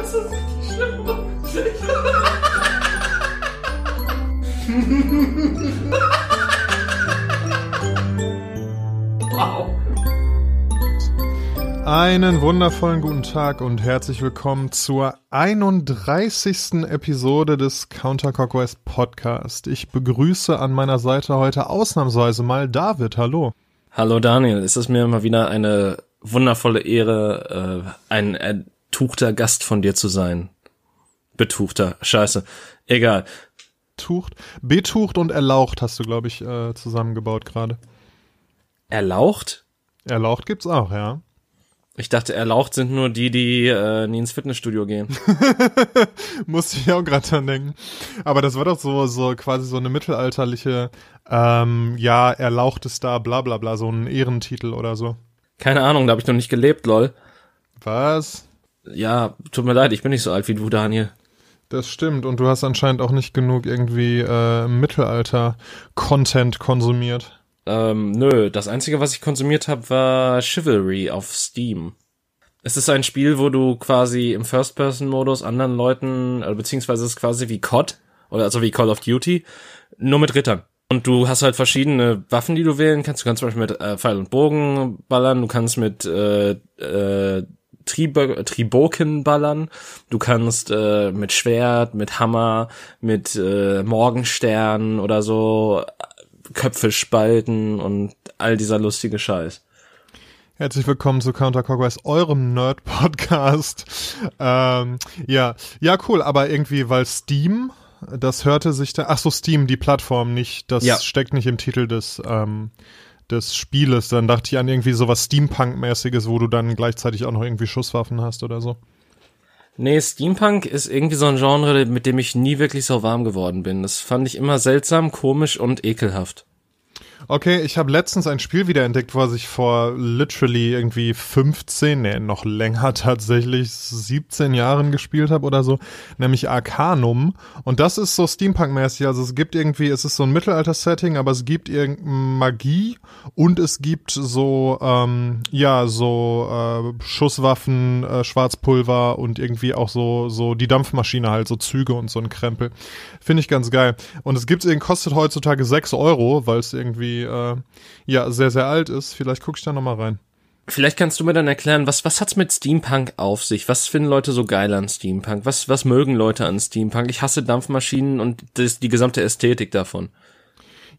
Das ist richtig schlimm. wow. Einen wundervollen guten Tag und herzlich willkommen zur 31. Episode des Counter Clockwise Podcast. Ich begrüße an meiner Seite heute ausnahmsweise mal David. Hallo. Hallo Daniel, es ist mir immer wieder eine wundervolle Ehre, äh, ein ertuchter Gast von dir zu sein. Betuchter, scheiße. Egal. Tucht, betucht und erlaucht hast du, glaube ich, äh, zusammengebaut gerade. Erlaucht? Erlaucht gibt's auch, ja. Ich dachte, erlaucht sind nur die, die äh, nie ins Fitnessstudio gehen. Musste ich auch gerade dran denken. Aber das war doch so, so quasi so eine mittelalterliche, ähm, ja, erlauchtes da, bla bla bla, so ein Ehrentitel oder so. Keine Ahnung, da habe ich noch nicht gelebt, lol. Was? Ja, tut mir leid, ich bin nicht so alt wie du, Daniel. Das stimmt. Und du hast anscheinend auch nicht genug irgendwie äh, Mittelalter-Content konsumiert. Ähm, nö, das einzige, was ich konsumiert habe, war Chivalry auf Steam. Es ist ein Spiel, wo du quasi im First-Person-Modus anderen Leuten, äh, beziehungsweise es ist quasi wie COD, oder also wie Call of Duty, nur mit Rittern. Und du hast halt verschiedene Waffen, die du wählen kannst. Du kannst zum Beispiel mit äh, Pfeil und Bogen ballern, du kannst mit äh, äh, Tribo Triboken ballern, du kannst äh, mit Schwert, mit Hammer, mit äh, Morgenstern oder so Köpfe spalten und all dieser lustige Scheiß. Herzlich willkommen zu Counter Clockwise, eurem Nerd-Podcast. Ähm, ja, ja, cool, aber irgendwie, weil Steam, das hörte sich da, ach so, Steam, die Plattform nicht, das Ja. steckt nicht im Titel des, ähm, des Spieles. Dann dachte ich an irgendwie sowas Steampunk-mäßiges, wo du dann gleichzeitig auch noch irgendwie Schusswaffen hast oder so. Nee, Steampunk ist irgendwie so ein Genre, mit dem ich nie wirklich so warm geworden bin. Das fand ich immer seltsam, komisch und ekelhaft. Okay, ich habe letztens ein Spiel wiederentdeckt, was ich vor literally irgendwie 15, nee, noch länger tatsächlich, 17 Jahren gespielt habe oder so, nämlich Arcanum. Und das ist so Steampunk-mäßig. Also es gibt irgendwie, es ist so ein Mittelalter-Setting, aber es gibt irgendeine Magie und es gibt so, ähm, ja, so äh, Schusswaffen, äh, Schwarzpulver und irgendwie auch so, so die Dampfmaschine halt, so Züge und so ein Krempel. Finde ich ganz geil. Und es gibt kostet heutzutage 6 Euro, weil es irgendwie äh, ja sehr, sehr alt ist. Vielleicht gucke ich da nochmal rein. Vielleicht kannst du mir dann erklären, was, was hat's mit Steampunk auf sich? Was finden Leute so geil an Steampunk? Was, was mögen Leute an Steampunk? Ich hasse Dampfmaschinen und das, die gesamte Ästhetik davon.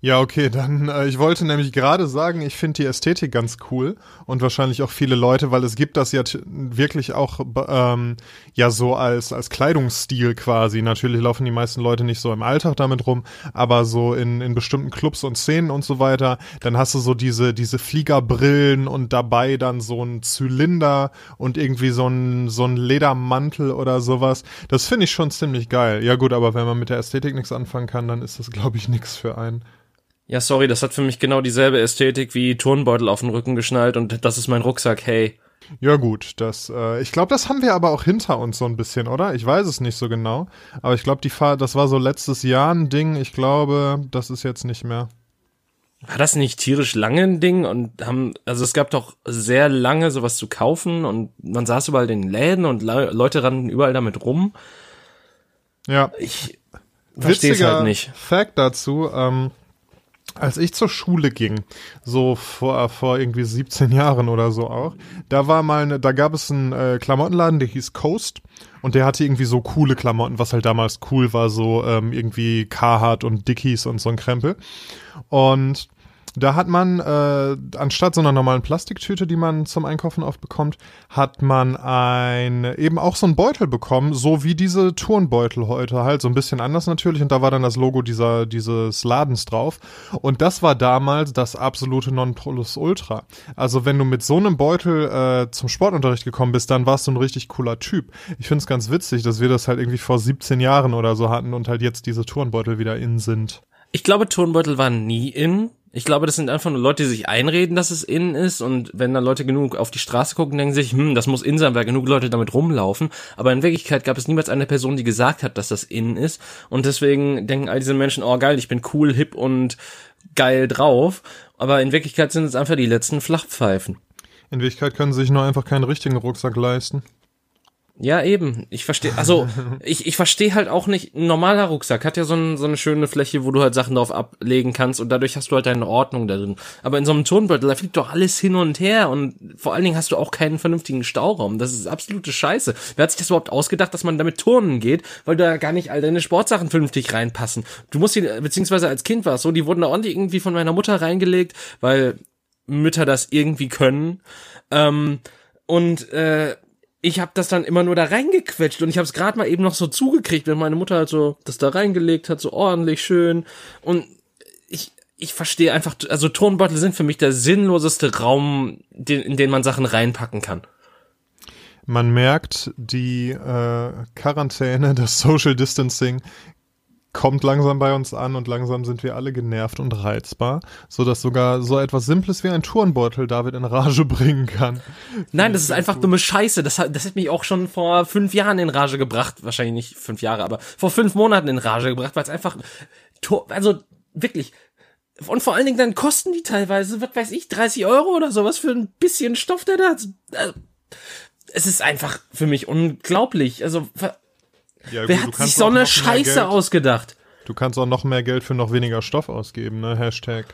Ja, okay, dann, äh, ich wollte nämlich gerade sagen, ich finde die Ästhetik ganz cool und wahrscheinlich auch viele Leute, weil es gibt das ja wirklich auch ähm, ja so als, als Kleidungsstil quasi. Natürlich laufen die meisten Leute nicht so im Alltag damit rum, aber so in, in bestimmten Clubs und Szenen und so weiter, dann hast du so diese, diese Fliegerbrillen und dabei dann so ein Zylinder und irgendwie so ein, so ein Ledermantel oder sowas. Das finde ich schon ziemlich geil. Ja gut, aber wenn man mit der Ästhetik nichts anfangen kann, dann ist das, glaube ich, nichts für einen. Ja, sorry, das hat für mich genau dieselbe Ästhetik wie Turnbeutel auf den Rücken geschnallt und das ist mein Rucksack, hey. Ja gut, das äh, ich glaube, das haben wir aber auch hinter uns so ein bisschen, oder? Ich weiß es nicht so genau, aber ich glaube, die Fahr das war so letztes Jahr ein Ding. Ich glaube, das ist jetzt nicht mehr. War das nicht tierisch lange ein Ding und haben, also es gab doch sehr lange sowas zu kaufen und man saß überall in den Läden und Le Leute rannten überall damit rum. Ja, Ich verstehe halt nicht. Fact dazu, ähm, als ich zur Schule ging, so vor, vor irgendwie 17 Jahren oder so auch, da war mal eine, da gab es einen äh, Klamottenladen, der hieß Coast und der hatte irgendwie so coole Klamotten, was halt damals cool war, so ähm, irgendwie Carhartt und Dickies und so ein Krempel. Und da hat man, äh, anstatt so einer normalen Plastiktüte, die man zum Einkaufen oft bekommt, hat man ein, eben auch so ein Beutel bekommen, so wie diese Turnbeutel heute halt, so ein bisschen anders natürlich. Und da war dann das Logo dieser, dieses Ladens drauf. Und das war damals das absolute Nonplusultra. Also wenn du mit so einem Beutel äh, zum Sportunterricht gekommen bist, dann warst du ein richtig cooler Typ. Ich finde es ganz witzig, dass wir das halt irgendwie vor 17 Jahren oder so hatten und halt jetzt diese Turnbeutel wieder in sind. Ich glaube, Turnbeutel waren nie in. Ich glaube, das sind einfach nur Leute, die sich einreden, dass es in ist. Und wenn dann Leute genug auf die Straße gucken, denken sich, hm, das muss in sein, weil genug Leute damit rumlaufen. Aber in Wirklichkeit gab es niemals eine Person, die gesagt hat, dass das in ist. Und deswegen denken all diese Menschen, oh geil, ich bin cool, hip und geil drauf. Aber in Wirklichkeit sind es einfach die letzten Flachpfeifen. In Wirklichkeit können sie sich nur einfach keinen richtigen Rucksack leisten. Ja, eben. Ich verstehe, also ich, ich verstehe halt auch nicht, ein normaler Rucksack hat ja so, ein, so eine schöne Fläche, wo du halt Sachen drauf ablegen kannst und dadurch hast du halt deine Ordnung da drin. Aber in so einem Turnbeutel, da fliegt doch alles hin und her und vor allen Dingen hast du auch keinen vernünftigen Stauraum. Das ist absolute Scheiße. Wer hat sich das überhaupt ausgedacht, dass man damit turnen geht, weil da gar nicht all deine Sportsachen vernünftig reinpassen? Du musst die, beziehungsweise als Kind war es so, die wurden da ordentlich irgendwie von meiner Mutter reingelegt, weil Mütter das irgendwie können. Ähm, und äh, ich habe das dann immer nur da reingequetscht und ich habe es gerade mal eben noch so zugekriegt, wenn meine Mutter halt so das da reingelegt hat, so ordentlich schön und ich ich verstehe einfach, also Tonbeutel sind für mich der sinnloseste Raum, den, in den man Sachen reinpacken kann. Man merkt, die äh, Quarantäne, das Social Distancing kommt langsam bei uns an und langsam sind wir alle genervt und reizbar, so dass sogar so etwas Simples wie ein Turnbeutel David in Rage bringen kann. Nein, das ist einfach dumme Scheiße. Das hat, das hat mich auch schon vor fünf Jahren in Rage gebracht. Wahrscheinlich nicht fünf Jahre, aber vor fünf Monaten in Rage gebracht, weil es einfach, also wirklich, und vor allen Dingen dann kosten die teilweise, was weiß ich, 30 Euro oder sowas für ein bisschen Stoff, der da, also, es ist einfach für mich unglaublich. Also, ja, Wer gut, hat sich so eine Scheiße ausgedacht? Du kannst auch noch mehr Geld für noch weniger Stoff ausgeben, ne? Hashtag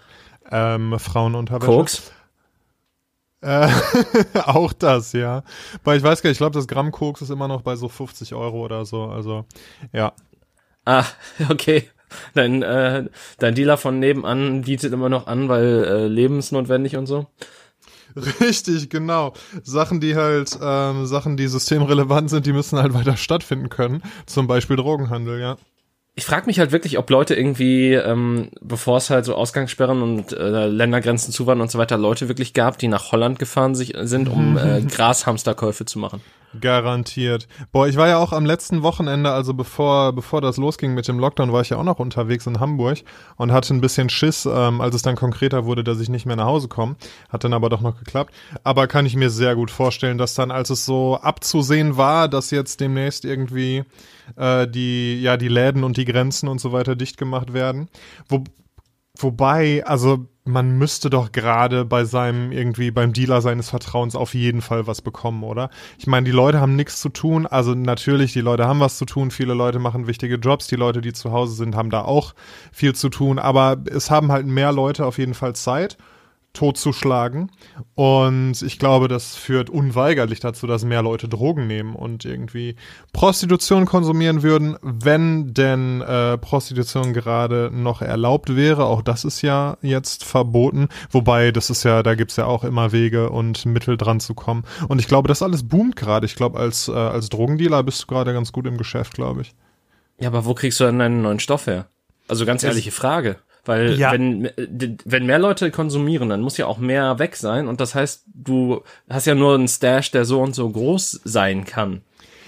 ähm, Frauenunterwäsche. Koks? Äh, auch das, ja. Weil ich weiß gar nicht, ich glaube, das Gramm Koks ist immer noch bei so 50 Euro oder so. Also, ja. Ah, okay. Dein, äh, dein Dealer von nebenan bietet immer noch an, weil äh, lebensnotwendig und so. Richtig, genau. Sachen, die halt, ähm, Sachen, die systemrelevant sind, die müssen halt weiter stattfinden können. Zum Beispiel Drogenhandel, ja. Ich frage mich halt wirklich, ob Leute irgendwie, ähm, bevor es halt so Ausgangssperren und äh, Ländergrenzen zu waren und so weiter, Leute wirklich gab, die nach Holland gefahren sich, sind, um äh, Grashamsterkäufe zu machen. Garantiert. Boah, ich war ja auch am letzten Wochenende, also bevor, bevor das losging mit dem Lockdown, war ich ja auch noch unterwegs in Hamburg und hatte ein bisschen Schiss, ähm, als es dann konkreter wurde, dass ich nicht mehr nach Hause komme. Hat dann aber doch noch geklappt. Aber kann ich mir sehr gut vorstellen, dass dann, als es so abzusehen war, dass jetzt demnächst irgendwie äh, die, ja, die Läden und die Grenzen und so weiter dicht gemacht werden. Wo, wobei, also man müsste doch gerade bei seinem irgendwie beim Dealer seines Vertrauens auf jeden Fall was bekommen, oder? Ich meine, die Leute haben nichts zu tun, also natürlich, die Leute haben was zu tun, viele Leute machen wichtige Jobs, die Leute, die zu Hause sind, haben da auch viel zu tun, aber es haben halt mehr Leute auf jeden Fall Zeit totzuschlagen. Und ich glaube, das führt unweigerlich dazu, dass mehr Leute Drogen nehmen und irgendwie Prostitution konsumieren würden, wenn denn äh, Prostitution gerade noch erlaubt wäre. Auch das ist ja jetzt verboten. Wobei, das ist ja, da gibt's ja auch immer Wege und Mittel dran zu kommen. Und ich glaube, das alles boomt gerade. Ich glaube, als, äh, als Drogendealer bist du gerade ganz gut im Geschäft, glaube ich. Ja, aber wo kriegst du denn einen neuen Stoff her? Also ganz ehrliche Frage. Weil ja. wenn, wenn mehr Leute konsumieren, dann muss ja auch mehr weg sein. Und das heißt, du hast ja nur einen Stash, der so und so groß sein kann.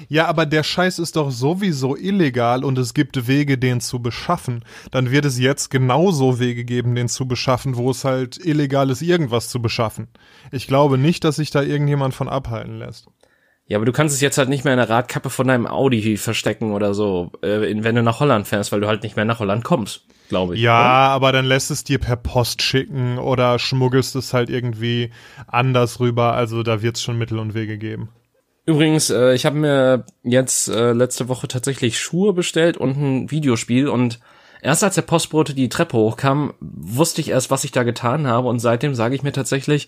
Ja, aber der Scheiß ist doch sowieso illegal und es gibt Wege, den zu beschaffen. Dann wird es jetzt genauso Wege geben, den zu beschaffen, wo es halt illegal ist, irgendwas zu beschaffen. Ich glaube nicht, dass sich da irgendjemand von abhalten lässt. Ja, aber du kannst es jetzt halt nicht mehr in der Radkappe von deinem Audi verstecken oder so, äh, wenn du nach Holland fährst, weil du halt nicht mehr nach Holland kommst glaube ich. Ja, oder? aber dann lässt es dir per Post schicken oder schmuggelst es halt irgendwie anders rüber. Also da wird es schon Mittel und Wege geben. Übrigens, äh, ich habe mir jetzt äh, letzte Woche tatsächlich Schuhe bestellt und ein Videospiel und erst als der Postbote die Treppe hochkam, wusste ich erst, was ich da getan habe und seitdem sage ich mir tatsächlich,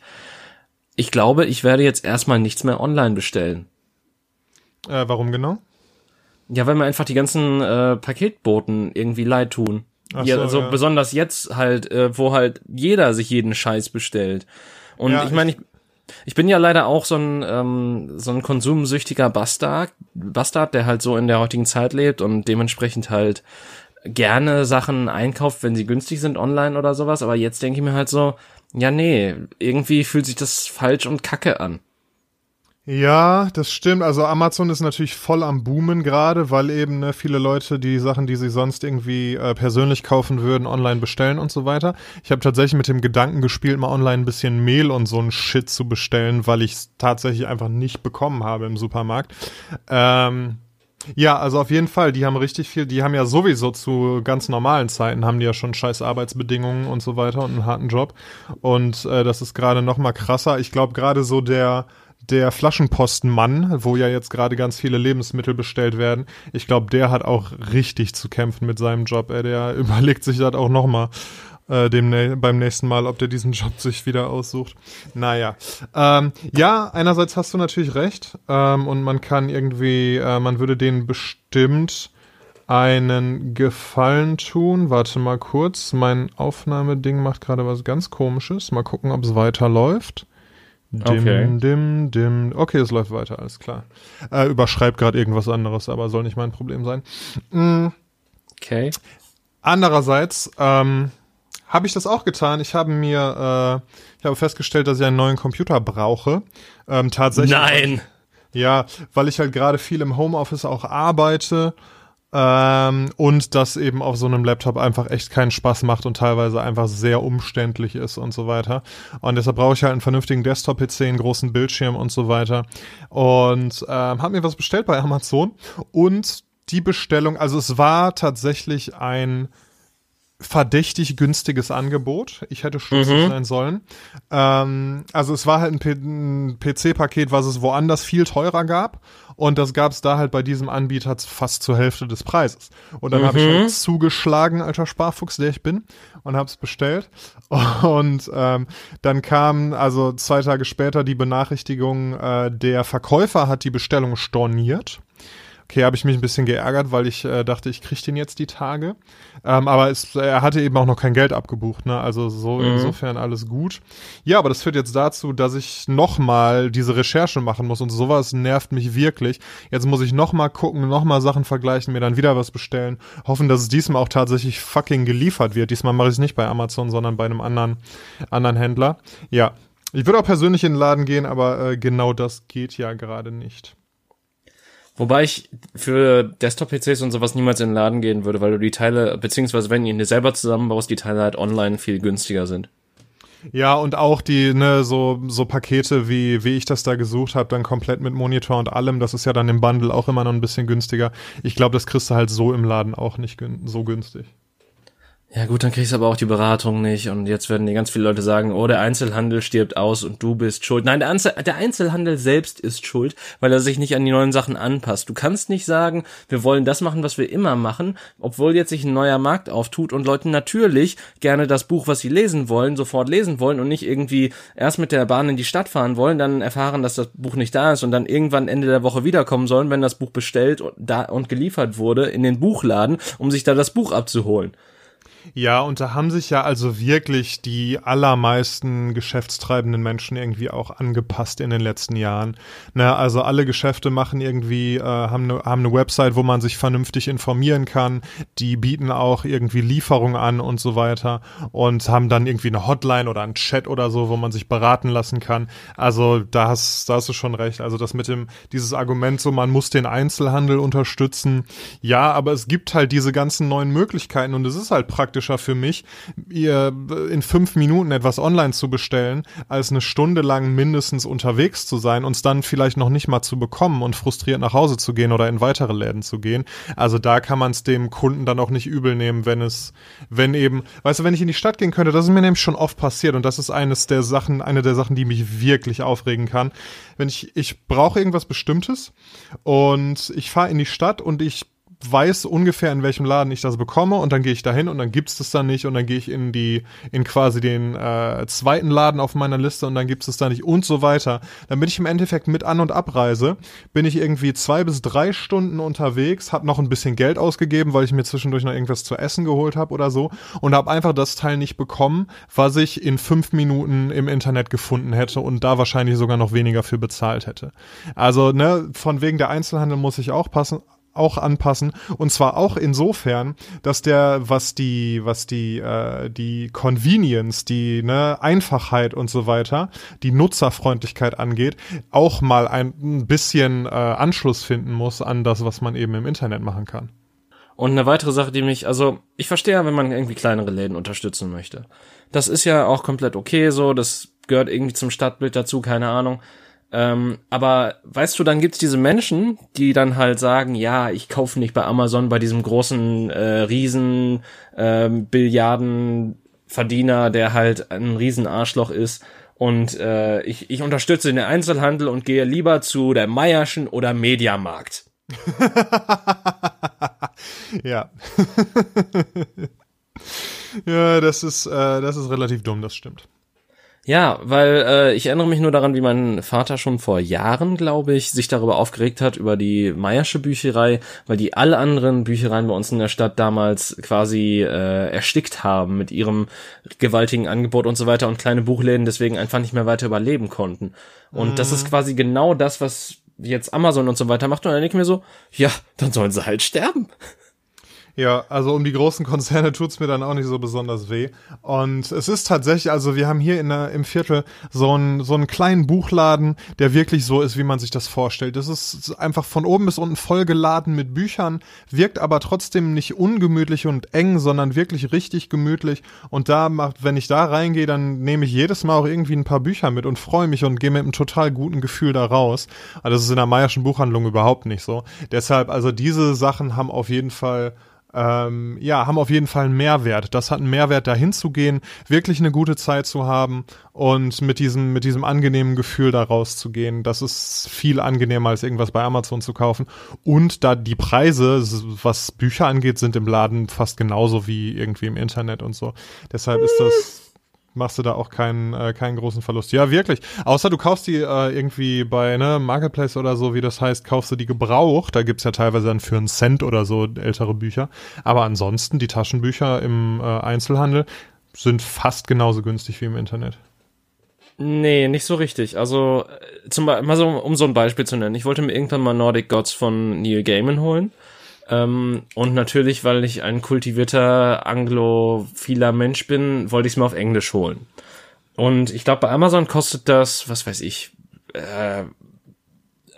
ich glaube, ich werde jetzt erstmal nichts mehr online bestellen. Äh, warum genau? Ja, weil mir einfach die ganzen äh, Paketboten irgendwie leid tun. Ach ja, so, also ja. besonders jetzt halt, äh, wo halt jeder sich jeden Scheiß bestellt. Und ja, ich meine, ich, ich bin ja leider auch so ein, ähm, so ein konsumsüchtiger Bastard, Bastard, der halt so in der heutigen Zeit lebt und dementsprechend halt gerne Sachen einkauft, wenn sie günstig sind online oder sowas. Aber jetzt denke ich mir halt so, ja, nee, irgendwie fühlt sich das falsch und kacke an. Ja, das stimmt. Also Amazon ist natürlich voll am Boomen gerade, weil eben ne, viele Leute die Sachen, die sie sonst irgendwie äh, persönlich kaufen würden, online bestellen und so weiter. Ich habe tatsächlich mit dem Gedanken gespielt, mal online ein bisschen Mehl und so ein Shit zu bestellen, weil ich es tatsächlich einfach nicht bekommen habe im Supermarkt. Ähm, ja, also auf jeden Fall, die haben richtig viel, die haben ja sowieso zu ganz normalen Zeiten, haben die ja schon scheiß Arbeitsbedingungen und so weiter und einen harten Job. Und äh, das ist gerade noch mal krasser. Ich glaube gerade so der der Flaschenpostenmann, wo ja jetzt gerade ganz viele Lebensmittel bestellt werden, ich glaube, der hat auch richtig zu kämpfen mit seinem Job. Ey, der überlegt sich das auch nochmal äh, beim nächsten Mal, ob der diesen Job sich wieder aussucht. Naja. Ähm, ja, einerseits hast du natürlich recht. Ähm, und man kann irgendwie, äh, man würde denen bestimmt einen Gefallen tun. Warte mal kurz. Mein Aufnahmeding macht gerade was ganz komisches. Mal gucken, ob es weiterläuft. Dim, okay. dim, dim. Okay, es läuft weiter, alles klar. Äh, überschreibt gerade irgendwas anderes, aber soll nicht mein Problem sein. Mhm. Okay. Andererseits, ähm, habe ich das auch getan. Ich habe mir, äh, ich habe festgestellt, dass ich einen neuen Computer brauche. Ähm, tatsächlich. Nein. Ja, weil ich halt gerade viel im Homeoffice auch arbeite ähm, und das eben auf so einem Laptop einfach echt keinen Spaß macht und teilweise einfach sehr umständlich ist und so weiter. Und deshalb brauche ich halt einen vernünftigen Desktop-PC, einen großen Bildschirm und so weiter. Und ähm, habe mir was bestellt bei Amazon und die Bestellung, also es war tatsächlich ein verdächtig günstiges Angebot. Ich hätte stutzig mhm. sein sollen. Ähm, also es war halt ein, ein PC-Paket, was es woanders viel teurer gab. Und das gab es da halt bei diesem Anbieter fast zur Hälfte des Preises. Und dann mhm. habe ich halt zugeschlagen, alter Sparfuchs, der ich bin, und habe es bestellt. Und ähm, dann kam also zwei Tage später die Benachrichtigung, äh, der Verkäufer hat die Bestellung storniert. Okay, habe ich mich ein bisschen geärgert, weil ich äh, dachte, ich kriege den jetzt die Tage. Ähm, aber es, er hatte eben auch noch kein Geld abgebucht, ne? Also so mhm. insofern alles gut. Ja, aber das führt jetzt dazu, dass ich nochmal diese Recherche machen muss und sowas nervt mich wirklich. Jetzt muss ich nochmal gucken, nochmal Sachen vergleichen, mir dann wieder was bestellen, hoffen, dass es diesmal auch tatsächlich fucking geliefert wird. Diesmal mache ich es nicht bei Amazon, sondern bei einem anderen, anderen Händler. Ja. Ich würde auch persönlich in den Laden gehen, aber äh, genau das geht ja gerade nicht. Wobei ich für Desktop-PCs und sowas niemals in den Laden gehen würde, weil du die Teile, beziehungsweise wenn du ihn selber zusammenbaust, die Teile halt online viel günstiger sind. Ja, und auch die, ne, so, so Pakete, wie, wie ich das da gesucht habe, dann komplett mit Monitor und allem, das ist ja dann im Bundle auch immer noch ein bisschen günstiger. Ich glaube, das kriegst du halt so im Laden auch nicht gün so günstig. Ja gut, dann kriegst du aber auch die Beratung nicht und jetzt werden dir ganz viele Leute sagen, oh, der Einzelhandel stirbt aus und du bist schuld. Nein, der, Einzel der Einzelhandel selbst ist schuld, weil er sich nicht an die neuen Sachen anpasst. Du kannst nicht sagen, wir wollen das machen, was wir immer machen, obwohl jetzt sich ein neuer Markt auftut und Leute natürlich gerne das Buch, was sie lesen wollen, sofort lesen wollen und nicht irgendwie erst mit der Bahn in die Stadt fahren wollen, dann erfahren, dass das Buch nicht da ist und dann irgendwann Ende der Woche wiederkommen sollen, wenn das Buch bestellt und, da und geliefert wurde in den Buchladen, um sich da das Buch abzuholen. Ja, und da haben sich ja also wirklich die allermeisten geschäftstreibenden Menschen irgendwie auch angepasst in den letzten Jahren. Na, also alle Geschäfte machen irgendwie, äh, haben, eine, haben eine Website, wo man sich vernünftig informieren kann. Die bieten auch irgendwie Lieferungen an und so weiter und haben dann irgendwie eine Hotline oder einen Chat oder so, wo man sich beraten lassen kann. Also da hast, da hast du schon recht. Also das mit dem, dieses Argument so, man muss den Einzelhandel unterstützen. Ja, aber es gibt halt diese ganzen neuen Möglichkeiten und es ist halt praktisch praktischer für mich, ihr in fünf Minuten etwas online zu bestellen, als eine Stunde lang mindestens unterwegs zu sein und es dann vielleicht noch nicht mal zu bekommen und frustriert nach Hause zu gehen oder in weitere Läden zu gehen. Also da kann man es dem Kunden dann auch nicht übel nehmen, wenn es, wenn eben, weißt du, wenn ich in die Stadt gehen könnte, das ist mir nämlich schon oft passiert und das ist eines der Sachen, eine der Sachen, die mich wirklich aufregen kann. Wenn ich, ich brauche irgendwas Bestimmtes und ich fahre in die Stadt und ich weiß ungefähr, in welchem Laden ich das bekomme und dann gehe ich dahin und dann gibt's das dann nicht und dann gehe ich in die, in quasi den äh, zweiten Laden auf meiner Liste und dann gibt's es da nicht und so weiter. Bin ich im Endeffekt mit An- und Abreise, bin ich irgendwie zwei bis drei Stunden unterwegs, habe noch ein bisschen Geld ausgegeben, weil ich mir zwischendurch noch irgendwas zu essen geholt habe oder so und habe einfach das Teil nicht bekommen, was ich in fünf Minuten im Internet gefunden hätte und da wahrscheinlich sogar noch weniger für bezahlt hätte. Also, ne, von wegen der Einzelhandel muss ich auch passen, auch anpassen und zwar auch insofern, dass der was die was die äh, die Convenience, die ne Einfachheit und so weiter, die Nutzerfreundlichkeit angeht, auch mal ein bisschen äh, Anschluss finden muss an das, was man eben im Internet machen kann. Und eine weitere Sache, die mich, also ich verstehe ja, wenn man irgendwie kleinere Läden unterstützen möchte. Das ist ja auch komplett okay so, das gehört irgendwie zum Stadtbild dazu, keine Ahnung. Ähm, aber weißt du, dann gibt's diese Menschen, die dann halt sagen, ja, ich kaufe nicht bei Amazon bei diesem großen äh, Riesen ähm, Billiardenverdiener, der halt ein Riesenarschloch ist Und äh, ich, ich unterstütze den Einzelhandel und gehe lieber zu der Meierschen oder Mediamarkt. ja. ja, das ist, äh, das ist relativ dumm, das stimmt. Ja, weil äh, ich erinnere mich nur daran, wie mein Vater schon vor Jahren, glaube ich, sich darüber aufgeregt hat, über die Meiersche Bücherei, weil die alle anderen Büchereien bei uns in der Stadt damals quasi äh, erstickt haben mit ihrem gewaltigen Angebot und so weiter und kleine Buchläden deswegen einfach nicht mehr weiter überleben konnten. Und mhm. das ist mhm. quasi genau das, was jetzt Amazon und so weiter macht. Und dann denke ich mir so, ja, dann sollen sie halt sterben. Ja, also um die großen Konzerne tut's mir dann auch nicht so besonders weh. Und es ist tatsächlich, also wir haben hier in im Viertel so einen, so einen kleinen Buchladen, der wirklich so ist, wie man sich das vorstellt. Das ist einfach von oben bis unten vollgeladen mit Büchern, wirkt aber trotzdem nicht ungemütlich und eng, sondern wirklich richtig gemütlich. Und da macht, wenn ich da reingehe, dann nehme ich jedes Mal auch irgendwie ein paar Bücher mit und freue mich und gehe mit einem total guten Gefühl da raus. Also das ist in der Meierschen Buchhandlung überhaupt nicht so. Deshalb, also diese Sachen haben auf jeden Fall ähm, ja, haben auf jeden Fall einen Mehrwert. Das hat einen Mehrwert, da hinzugehen, wirklich eine gute Zeit zu haben und mit diesem, mit diesem angenehmen Gefühl da rauszugehen. Das ist viel angenehmer, als irgendwas bei Amazon zu kaufen. Und da die Preise, was Bücher angeht, sind im Laden fast genauso wie irgendwie im Internet und so. Deshalb ist das machst du da auch keinen, äh, keinen großen Verlust. Ja, wirklich. Außer du kaufst die äh, irgendwie bei ne, Marketplace oder so, wie das heißt, kaufst du die gebraucht. Da gibt's ja teilweise dann für einen Cent oder so ältere Bücher. Aber ansonsten, die Taschenbücher im äh, Einzelhandel sind fast genauso günstig wie im Internet. Nee, nicht so richtig. Also, äh, zum Beispiel, mal so, um so ein Beispiel zu nennen. Ich wollte mir irgendwann mal Nordic Gods von Neil Gaiman holen. Ähm, und natürlich, weil ich ein kultivierter anglophiler Mensch bin, wollte ich es mir auf Englisch holen. Und ich glaube, bei Amazon kostet das, was weiß ich, äh,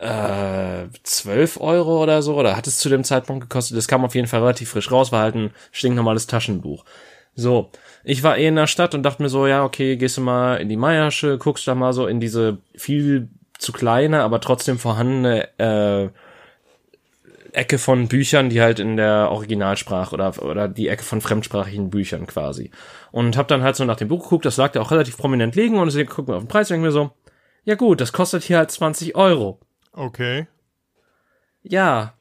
äh, 12 Euro oder so, oder hat es zu dem Zeitpunkt gekostet? Das kam auf jeden Fall relativ frisch raus, war halt ein stinknormales Taschenbuch. So, ich war eh in der Stadt und dachte mir so, ja, okay, gehst du mal in die Meiersche, guckst da mal so in diese viel zu kleine, aber trotzdem vorhandene äh, Ecke von Büchern, die halt in der Originalsprache oder, oder die Ecke von fremdsprachigen Büchern quasi. Und hab dann halt so nach dem Buch geguckt, das lag da auch relativ prominent liegen und deswegen gucken auf den Preis und denken mir so, ja gut, das kostet hier halt 20 Euro. Okay. Ja.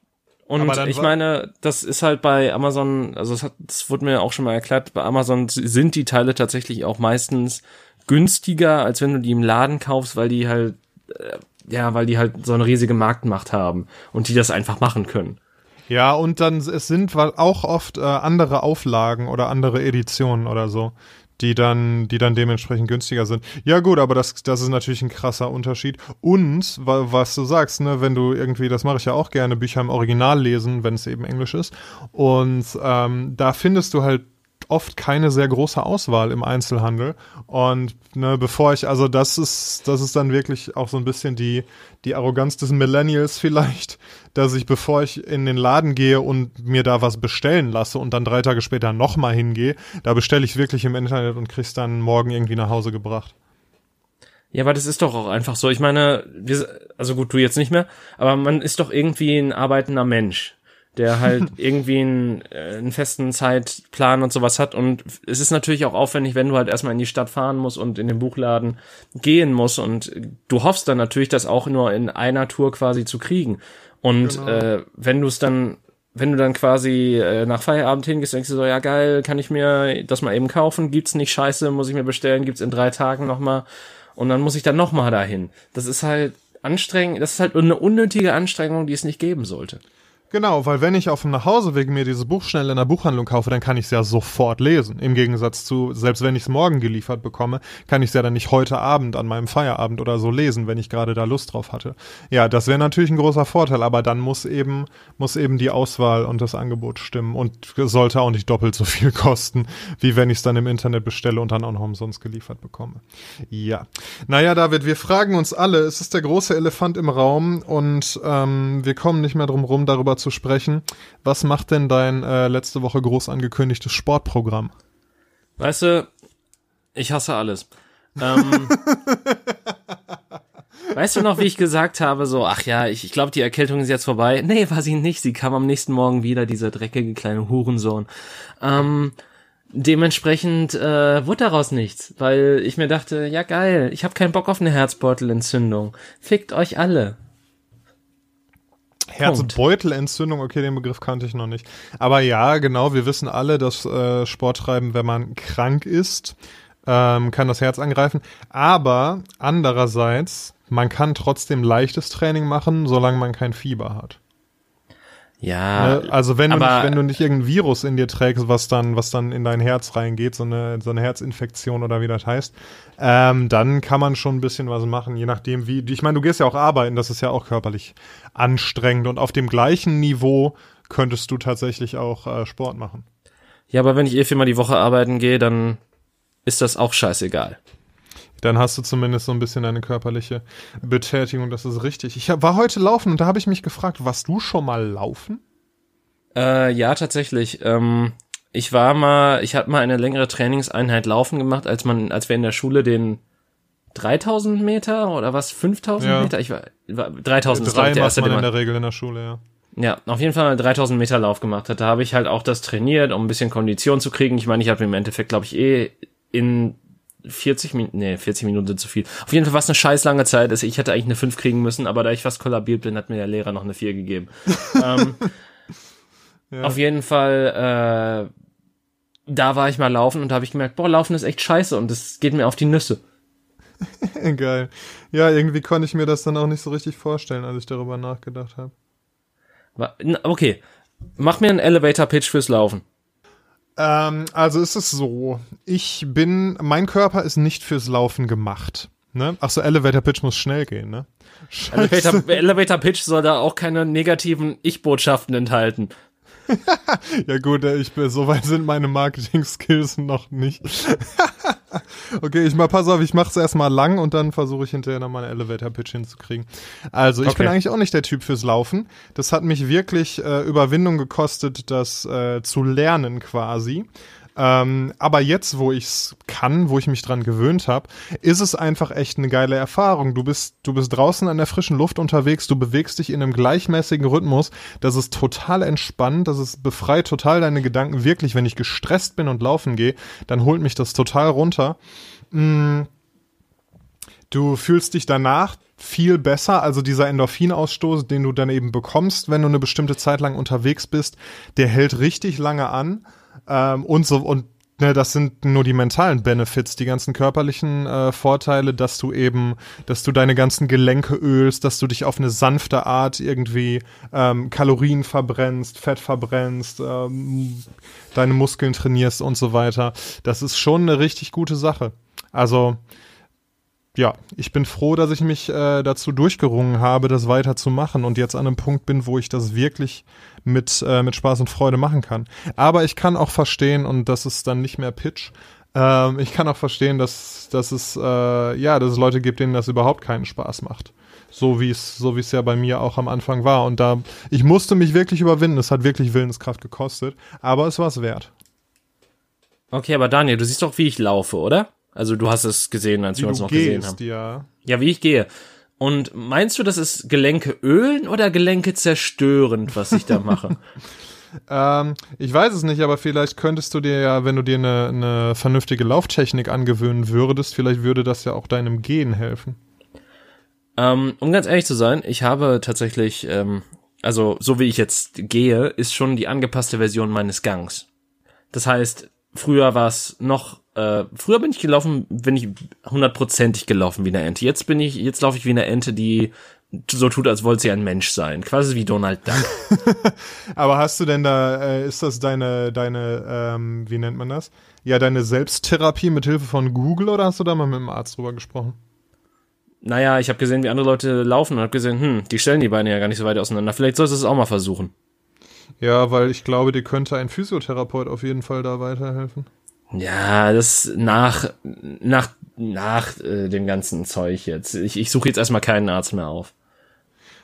Und ich meine, das ist halt bei Amazon, also das, hat, das wurde mir auch schon mal erklärt, bei Amazon sind die Teile tatsächlich auch meistens günstiger, als wenn du die im Laden kaufst, weil die halt äh, ja, weil die halt so eine riesige Marktmacht haben und die das einfach machen können. Ja, und dann es sind auch oft äh, andere Auflagen oder andere Editionen oder so, die dann, die dann dementsprechend günstiger sind. Ja gut, aber das, das ist natürlich ein krasser Unterschied. Und was du sagst, ne, wenn du irgendwie, das mache ich ja auch gerne, Bücher im Original lesen, wenn es eben Englisch ist. Und ähm, da findest du halt oft keine sehr große Auswahl im Einzelhandel. Und ne, bevor ich, also das ist, das ist dann wirklich auch so ein bisschen die, die Arroganz des Millennials vielleicht, dass ich, bevor ich in den Laden gehe und mir da was bestellen lasse und dann drei Tage später nochmal hingehe, da bestelle ich wirklich im Internet und krieg's dann morgen irgendwie nach Hause gebracht. Ja, aber das ist doch auch einfach so. Ich meine, wir, also gut, du jetzt nicht mehr, aber man ist doch irgendwie ein arbeitender Mensch der halt irgendwie einen, äh, einen festen Zeitplan und sowas hat. Und es ist natürlich auch aufwendig, wenn du halt erstmal in die Stadt fahren musst und in den Buchladen gehen musst. Und du hoffst dann natürlich, das auch nur in einer Tour quasi zu kriegen. Und genau. äh, wenn du es dann, wenn du dann quasi äh, nach Feierabend hingehst, denkst du so, ja geil, kann ich mir das mal eben kaufen? Gibt's nicht scheiße, muss ich mir bestellen, gibt's in drei Tagen nochmal. Und dann muss ich dann nochmal dahin. Das ist halt anstrengend, das ist halt eine unnötige Anstrengung, die es nicht geben sollte. Genau, weil wenn ich auf dem Nachhauseweg mir dieses Buch schnell in der Buchhandlung kaufe, dann kann ich es ja sofort lesen. Im Gegensatz zu, selbst wenn ich es morgen geliefert bekomme, kann ich es ja dann nicht heute Abend an meinem Feierabend oder so lesen, wenn ich gerade da Lust drauf hatte. Ja, das wäre natürlich ein großer Vorteil, aber dann muss eben, muss eben die Auswahl und das Angebot stimmen und sollte auch nicht doppelt so viel kosten, wie wenn ich es dann im Internet bestelle und dann auch noch umsonst geliefert bekomme. Ja. Naja, David, wir fragen uns alle, es ist der große Elefant im Raum und ähm, wir kommen nicht mehr drum rum, darüber zu sprechen. Was macht denn dein äh, letzte Woche groß angekündigtes Sportprogramm? Weißt du, ich hasse alles. Ähm, weißt du noch, wie ich gesagt habe, so, ach ja, ich, ich glaube, die Erkältung ist jetzt vorbei. Nee, war sie nicht. Sie kam am nächsten Morgen wieder, dieser dreckige kleine Hurensohn. Ähm, dementsprechend äh, wurde daraus nichts, weil ich mir dachte, ja geil, ich habe keinen Bock auf eine Herzbeutelentzündung. Fickt euch alle. Herzbeutelentzündung, okay, den Begriff kannte ich noch nicht. Aber ja, genau, wir wissen alle, dass äh, Sport treiben, wenn man krank ist, ähm, kann das Herz angreifen. Aber andererseits, man kann trotzdem leichtes Training machen, solange man kein Fieber hat. Ja. Ne? Also wenn du, nicht, wenn du nicht irgendein Virus in dir trägst, was dann, was dann in dein Herz reingeht, so eine, so eine Herzinfektion oder wie das heißt, ähm, dann kann man schon ein bisschen was machen, je nachdem wie. Ich meine, du gehst ja auch arbeiten, das ist ja auch körperlich anstrengend und auf dem gleichen Niveau könntest du tatsächlich auch äh, Sport machen. Ja, aber wenn ich eh viermal die Woche arbeiten gehe, dann ist das auch scheißegal. Dann hast du zumindest so ein bisschen eine körperliche Betätigung, das ist richtig. Ich war heute laufen und da habe ich mich gefragt, warst du schon mal laufen? Äh, ja, tatsächlich. Ähm, ich war mal, ich hatte mal eine längere Trainingseinheit laufen gemacht, als man, als wir in der Schule den 3000 Meter oder was 5000 ja. Meter, ich war, war 3000 ist Drei der erste, man in der Regel in der Schule, ja. Ja, auf jeden Fall 3000 Meter Lauf gemacht hat. Da habe ich halt auch das trainiert, um ein bisschen Kondition zu kriegen. Ich meine, ich habe im Endeffekt, glaube ich, eh in 40 Minuten, nee, 40 Minuten sind zu viel. Auf jeden Fall war es eine scheiß lange Zeit. Also ich hätte eigentlich eine 5 kriegen müssen, aber da ich fast kollabiert bin, hat mir der Lehrer noch eine 4 gegeben. ähm, ja. Auf jeden Fall, äh, da war ich mal laufen und da habe ich gemerkt, boah, laufen ist echt scheiße und das geht mir auf die Nüsse. Geil. Ja, irgendwie konnte ich mir das dann auch nicht so richtig vorstellen, als ich darüber nachgedacht habe. Okay, mach mir einen Elevator-Pitch fürs Laufen. Ähm, also ist es so, ich bin, mein Körper ist nicht fürs Laufen gemacht. Ne? Ach so, Elevator Pitch muss schnell gehen, ne? Elevator, Elevator Pitch soll da auch keine negativen Ich-Botschaften enthalten. ja gut, äh, ich bin, so weit sind meine Marketing-Skills noch nicht. okay, ich mal pass auf, ich mach's erstmal lang und dann versuche ich hinterher nochmal einen Elevator-Pitch hinzukriegen. Also, ich okay. bin eigentlich auch nicht der Typ fürs Laufen. Das hat mich wirklich äh, Überwindung gekostet, das äh, zu lernen quasi. Ähm, aber jetzt, wo ich's kann, wo ich mich dran gewöhnt habe, ist es einfach echt eine geile Erfahrung. Du bist, du bist draußen an der frischen Luft unterwegs, du bewegst dich in einem gleichmäßigen Rhythmus. Das ist total entspannt, das ist befreit total deine Gedanken. Wirklich, wenn ich gestresst bin und laufen gehe, dann holt mich das total runter. Mm. Du fühlst dich danach viel besser. Also dieser Endorphinausstoß, den du dann eben bekommst, wenn du eine bestimmte Zeit lang unterwegs bist, der hält richtig lange an. Ähm, und so, und ne, das sind nur die mentalen Benefits, die ganzen körperlichen äh, Vorteile, dass du eben, dass du deine ganzen Gelenke ölst, dass du dich auf eine sanfte Art irgendwie ähm, Kalorien verbrennst, Fett verbrennst, ähm, deine Muskeln trainierst und so weiter. Das ist schon eine richtig gute Sache. Also ja, ich bin froh, dass ich mich äh, dazu durchgerungen habe, das weiterzumachen und jetzt an einem Punkt bin, wo ich das wirklich mit, äh, mit Spaß und Freude machen kann. Aber ich kann auch verstehen, und das ist dann nicht mehr Pitch, ähm, ich kann auch verstehen, dass, dass es äh, ja, dass es Leute gibt, denen das überhaupt keinen Spaß macht. So wie es, so wie es ja bei mir auch am Anfang war. Und da, ich musste mich wirklich überwinden. Es hat wirklich Willenskraft gekostet, aber es war es wert. Okay, aber Daniel, du siehst doch, wie ich laufe, oder? Also du hast es gesehen, als wie wir uns noch gehst, gesehen haben. Ja. ja, wie ich gehe. Und meinst du, das ist Gelenke ölen oder Gelenke zerstörend, was ich da mache? ähm, ich weiß es nicht, aber vielleicht könntest du dir ja, wenn du dir eine, eine vernünftige Lauftechnik angewöhnen würdest, vielleicht würde das ja auch deinem Gehen helfen. Ähm, um ganz ehrlich zu sein, ich habe tatsächlich, ähm, also so wie ich jetzt gehe, ist schon die angepasste Version meines Gangs. Das heißt, früher war es noch äh, früher bin ich gelaufen, bin ich hundertprozentig gelaufen wie eine Ente. Jetzt bin ich, jetzt laufe ich wie eine Ente, die so tut, als wollte sie ein Mensch sein. Quasi wie Donald Duck. Aber hast du denn da, äh, ist das deine, deine, ähm, wie nennt man das? Ja, deine Selbsttherapie mit Hilfe von Google oder hast du da mal mit dem Arzt drüber gesprochen? Naja, ich habe gesehen, wie andere Leute laufen und habe gesehen, hm, die stellen die Beine ja gar nicht so weit auseinander. Vielleicht sollst du es auch mal versuchen. Ja, weil ich glaube, dir könnte ein Physiotherapeut auf jeden Fall da weiterhelfen. Ja, das nach nach nach äh, dem ganzen Zeug jetzt. Ich, ich suche jetzt erstmal keinen Arzt mehr auf.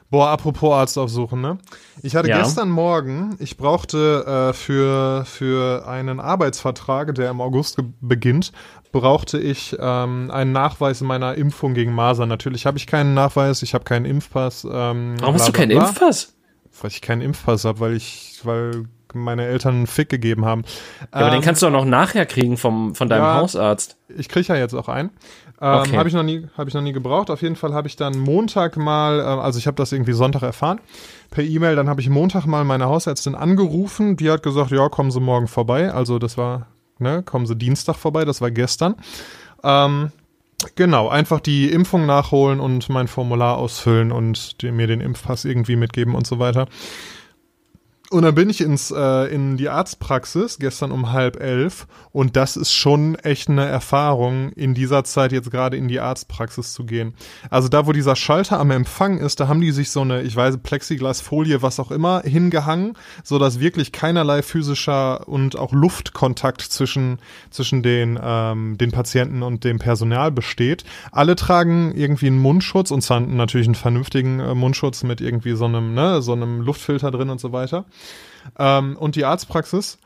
Boah, apropos Arzt aufsuchen, ne? Ich hatte ja. gestern Morgen, ich brauchte äh, für, für einen Arbeitsvertrag, der im August beginnt, brauchte ich ähm, einen Nachweis meiner Impfung gegen Masern. Natürlich habe ich keinen Nachweis, ich habe keinen Impfpass. Ähm, Warum hast du keinen Impfpass? weil ich keinen Impfpass habe, weil ich, weil meine Eltern einen Fick gegeben haben. Ja, aber den kannst du auch noch nachher kriegen vom, von deinem Ähm, ja. Hausarzt. Ich kriege ja jetzt auch einen. Ähm, Okay. Habe ich noch nie, habe ich noch nie gebraucht. Auf jeden Fall habe ich dann Montag mal, äh, also ich habe das irgendwie Sonntag erfahren per E-Mail. Dann habe ich Montag mal meine Hausärztin angerufen. Die hat gesagt, ja, kommen Sie morgen vorbei. Also das war, ne, kommen Sie Dienstag vorbei. Das war gestern. Ähm, genau, einfach die Impfung nachholen und mein Formular ausfüllen und mir den Impfpass irgendwie mitgeben und so weiter. Und dann bin ich ins, äh, in die Arztpraxis gestern um halb elf und das ist schon echt eine Erfahrung, in dieser Zeit jetzt gerade in die Arztpraxis zu gehen. Also da, wo dieser Schalter am Empfang ist, da haben die sich so eine, ich weiß, Plexiglasfolie, was auch immer, hingehangen, so dass wirklich keinerlei physischer und auch Luftkontakt zwischen, zwischen den, ähm, den Patienten und dem Personal besteht. Alle tragen irgendwie einen Mundschutz und zwar natürlich einen vernünftigen äh, Mundschutz mit irgendwie so einem, ne, so einem Luftfilter drin und so weiter. Ähm, und die Arztpraxis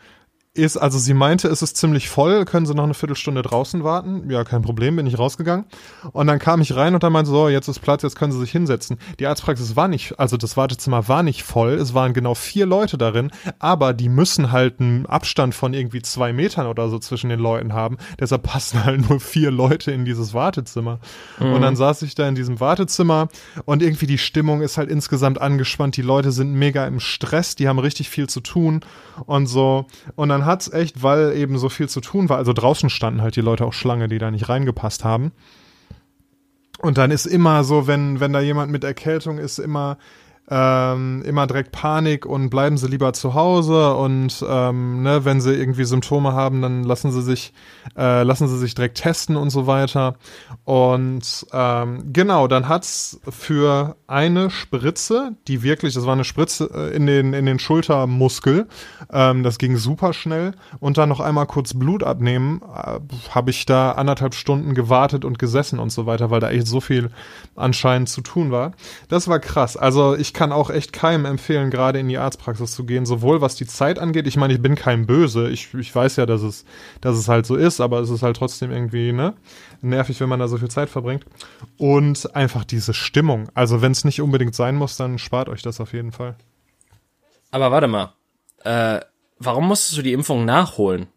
ist, also sie meinte, es ist ziemlich voll, können Sie noch eine Viertelstunde draußen warten? Ja, kein Problem, bin ich rausgegangen. Und dann kam ich rein und dann meinte so, jetzt ist Platz, jetzt können Sie sich hinsetzen. Die Arztpraxis war nicht, also das Wartezimmer war nicht voll, es waren genau vier Leute darin, aber die müssen halt einen Abstand von irgendwie zwei Metern oder so zwischen den Leuten haben. Deshalb passen halt nur vier Leute in dieses Wartezimmer. Und dann saß ich da in diesem Wartezimmer und irgendwie die Stimmung ist halt insgesamt angespannt. Die Leute sind mega im Stress, die haben richtig viel zu tun und so. Und dann hat's echt, weil eben so viel zu tun war, also draußen standen halt die Leute auch Schlange, die da nicht reingepasst haben. Und dann ist immer so, wenn, wenn da jemand mit Erkältung ist, immer, ähm, immer direkt Panik und bleiben sie lieber zu Hause und ähm, ne, wenn sie irgendwie Symptome haben, dann lassen sie sich, äh, lassen sie sich direkt testen und so weiter. Und ähm, genau, dann hat's für eine Spritze, die wirklich, das war eine Spritze äh, in den, in den Schultermuskel, ähm, das ging super schnell und dann noch einmal kurz Blut abnehmen, äh, habe ich da anderthalb Stunden gewartet und gesessen und so weiter, weil da echt so viel anscheinend zu tun war. Das war krass. Also ich kann auch echt keinem empfehlen, gerade in die Arztpraxis zu gehen, sowohl was die Zeit angeht. Ich meine, ich bin kein Böse. Ich, ich weiß ja, dass es, dass es halt so ist, aber es ist halt trotzdem irgendwie, ne? Nervig, wenn man da so viel Zeit verbringt. Und einfach diese Stimmung. Also wenn es nicht unbedingt sein muss, dann spart euch das auf jeden Fall. Aber warte mal. Äh, warum musstest du die Impfung nachholen?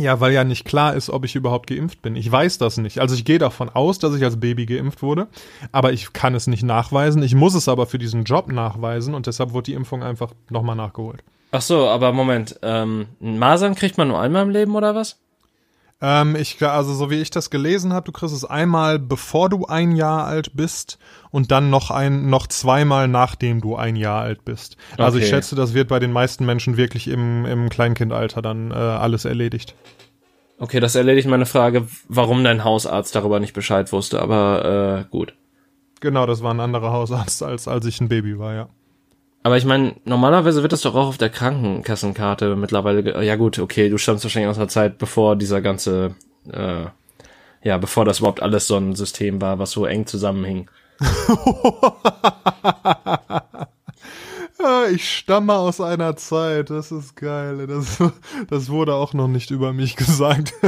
Ja, weil ja nicht klar ist, ob ich überhaupt geimpft bin. Ich weiß das nicht. Also ich gehe davon aus, dass ich als Baby geimpft wurde, aber ich kann es nicht nachweisen. Ich muss es aber für diesen Job nachweisen und deshalb wurde die Impfung einfach nochmal nachgeholt. Ach so, aber Moment. Ähm, Masern kriegt man nur einmal im Leben oder was? Ähm, ich, also so wie ich das gelesen habe, du kriegst es einmal, bevor du ein Jahr alt bist und dann noch ein, noch zweimal, nachdem du ein Jahr alt bist. Also ich Okay. schätze, das wird bei den meisten Menschen wirklich im, im Kleinkindalter dann äh, alles erledigt. Okay, das erledigt meine Frage, warum dein Hausarzt darüber nicht Bescheid wusste, aber äh, gut. Genau, das war ein anderer Hausarzt, als als ich ein Baby war, ja. Aber ich meine, normalerweise wird das doch auch auf der Krankenkassenkarte mittlerweile. Ja gut, okay, du stammst wahrscheinlich aus einer Zeit, bevor dieser ganze, äh, ja, bevor das überhaupt alles so ein System war, was so eng zusammenhing. Ah, Ich stamme aus einer Zeit, das ist geil. Das, das wurde auch noch nicht über mich gesagt.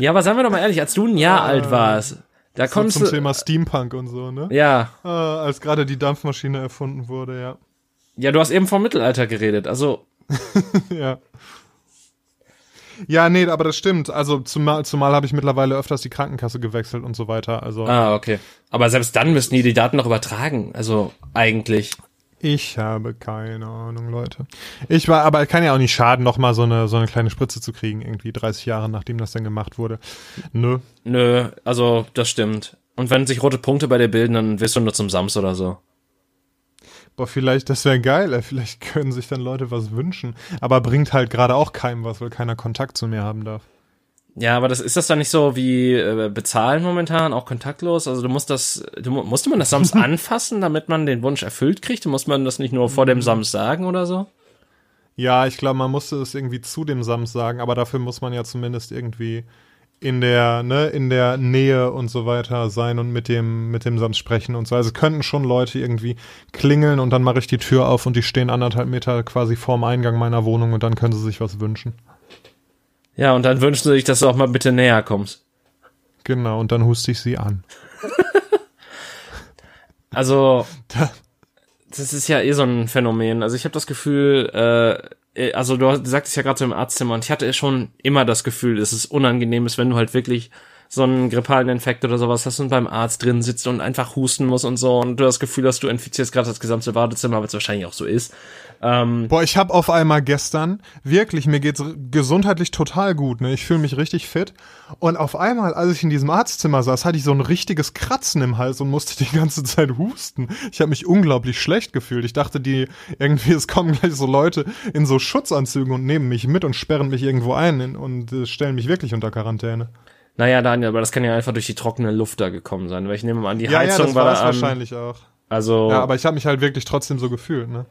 Ja, aber seien wir doch mal ehrlich, als du ein Jahr alt warst, da So konntest zum du. Thema Steampunk und so, ne? Ja, Ah, als gerade die Dampfmaschine erfunden wurde, ja. ja, du hast eben vom Mittelalter geredet. Also, ja. Ja, nee, aber das stimmt. Also zumal, zumal habe ich mittlerweile öfters die Krankenkasse gewechselt und so weiter. Also ah, okay. Aber selbst dann müssten die die Daten noch übertragen. Also, eigentlich. Ich habe keine Ahnung, Leute. Ich war, aber kann ja auch nicht schaden, noch mal so eine so eine kleine Spritze zu kriegen, irgendwie 30 Jahre nachdem das dann gemacht wurde. Nö. Nö, also, das stimmt. Und wenn sich rote Punkte bei dir bilden, dann wirst du nur zum Sams oder so. Boah, vielleicht, das wäre geil, ey. vielleicht können sich dann Leute was wünschen. Aber bringt halt gerade auch keinem was, weil keiner Kontakt zu mir haben darf. Ja, aber das ist das dann nicht so wie äh, bezahlen momentan, auch kontaktlos? Also du musst das, du, mu- musste man das Sams anfassen, damit man den Wunsch erfüllt kriegt? Muss man das nicht nur vor dem Sams sagen oder so? Ja, ich glaube, man musste es irgendwie zu dem Sams sagen, aber dafür muss man ja zumindest irgendwie in der, ne, in der Nähe und so weiter sein und mit dem, mit dem Sams sprechen und so. Also es könnten schon Leute irgendwie klingeln und dann mache ich die Tür auf und die stehen anderthalb Meter quasi vorm Eingang meiner Wohnung und dann können sie sich was wünschen. Ja, und dann wünschen sie sich, dass du auch mal bitte näher kommst. Genau, und dann huste ich sie an. Also, das ist ja eh so ein Phänomen. Also ich habe das Gefühl, äh, also du sagtest ja gerade so im Arztzimmer und ich hatte schon immer das Gefühl, dass es unangenehm ist, wenn du halt wirklich so einen grippalen Infekt oder sowas hast und beim Arzt drin sitzt und einfach husten muss und so und du das Gefühl hast, du infizierst gerade das gesamte Wartezimmer, weil es wahrscheinlich auch so ist. Ähm, Boah, ich habe auf einmal gestern, wirklich, mir geht's gesundheitlich total gut, ne? Ich fühle mich richtig fit. Und auf einmal, als ich in diesem Arztzimmer saß, hatte ich so ein richtiges Kratzen im Hals und musste die ganze Zeit husten. Ich habe mich unglaublich schlecht gefühlt. Ich dachte, die irgendwie, es kommen gleich so Leute in so Schutzanzügen und nehmen mich mit und sperren mich irgendwo ein und äh, stellen mich wirklich unter Quarantäne. Naja, Daniel, aber das kann ja einfach durch die trockene Luft da gekommen sein, weil ich nehme mal an, die ja, Heizung ja, das war da wahrscheinlich auch. Also ja, aber ich habe mich halt wirklich trotzdem so gefühlt, ne?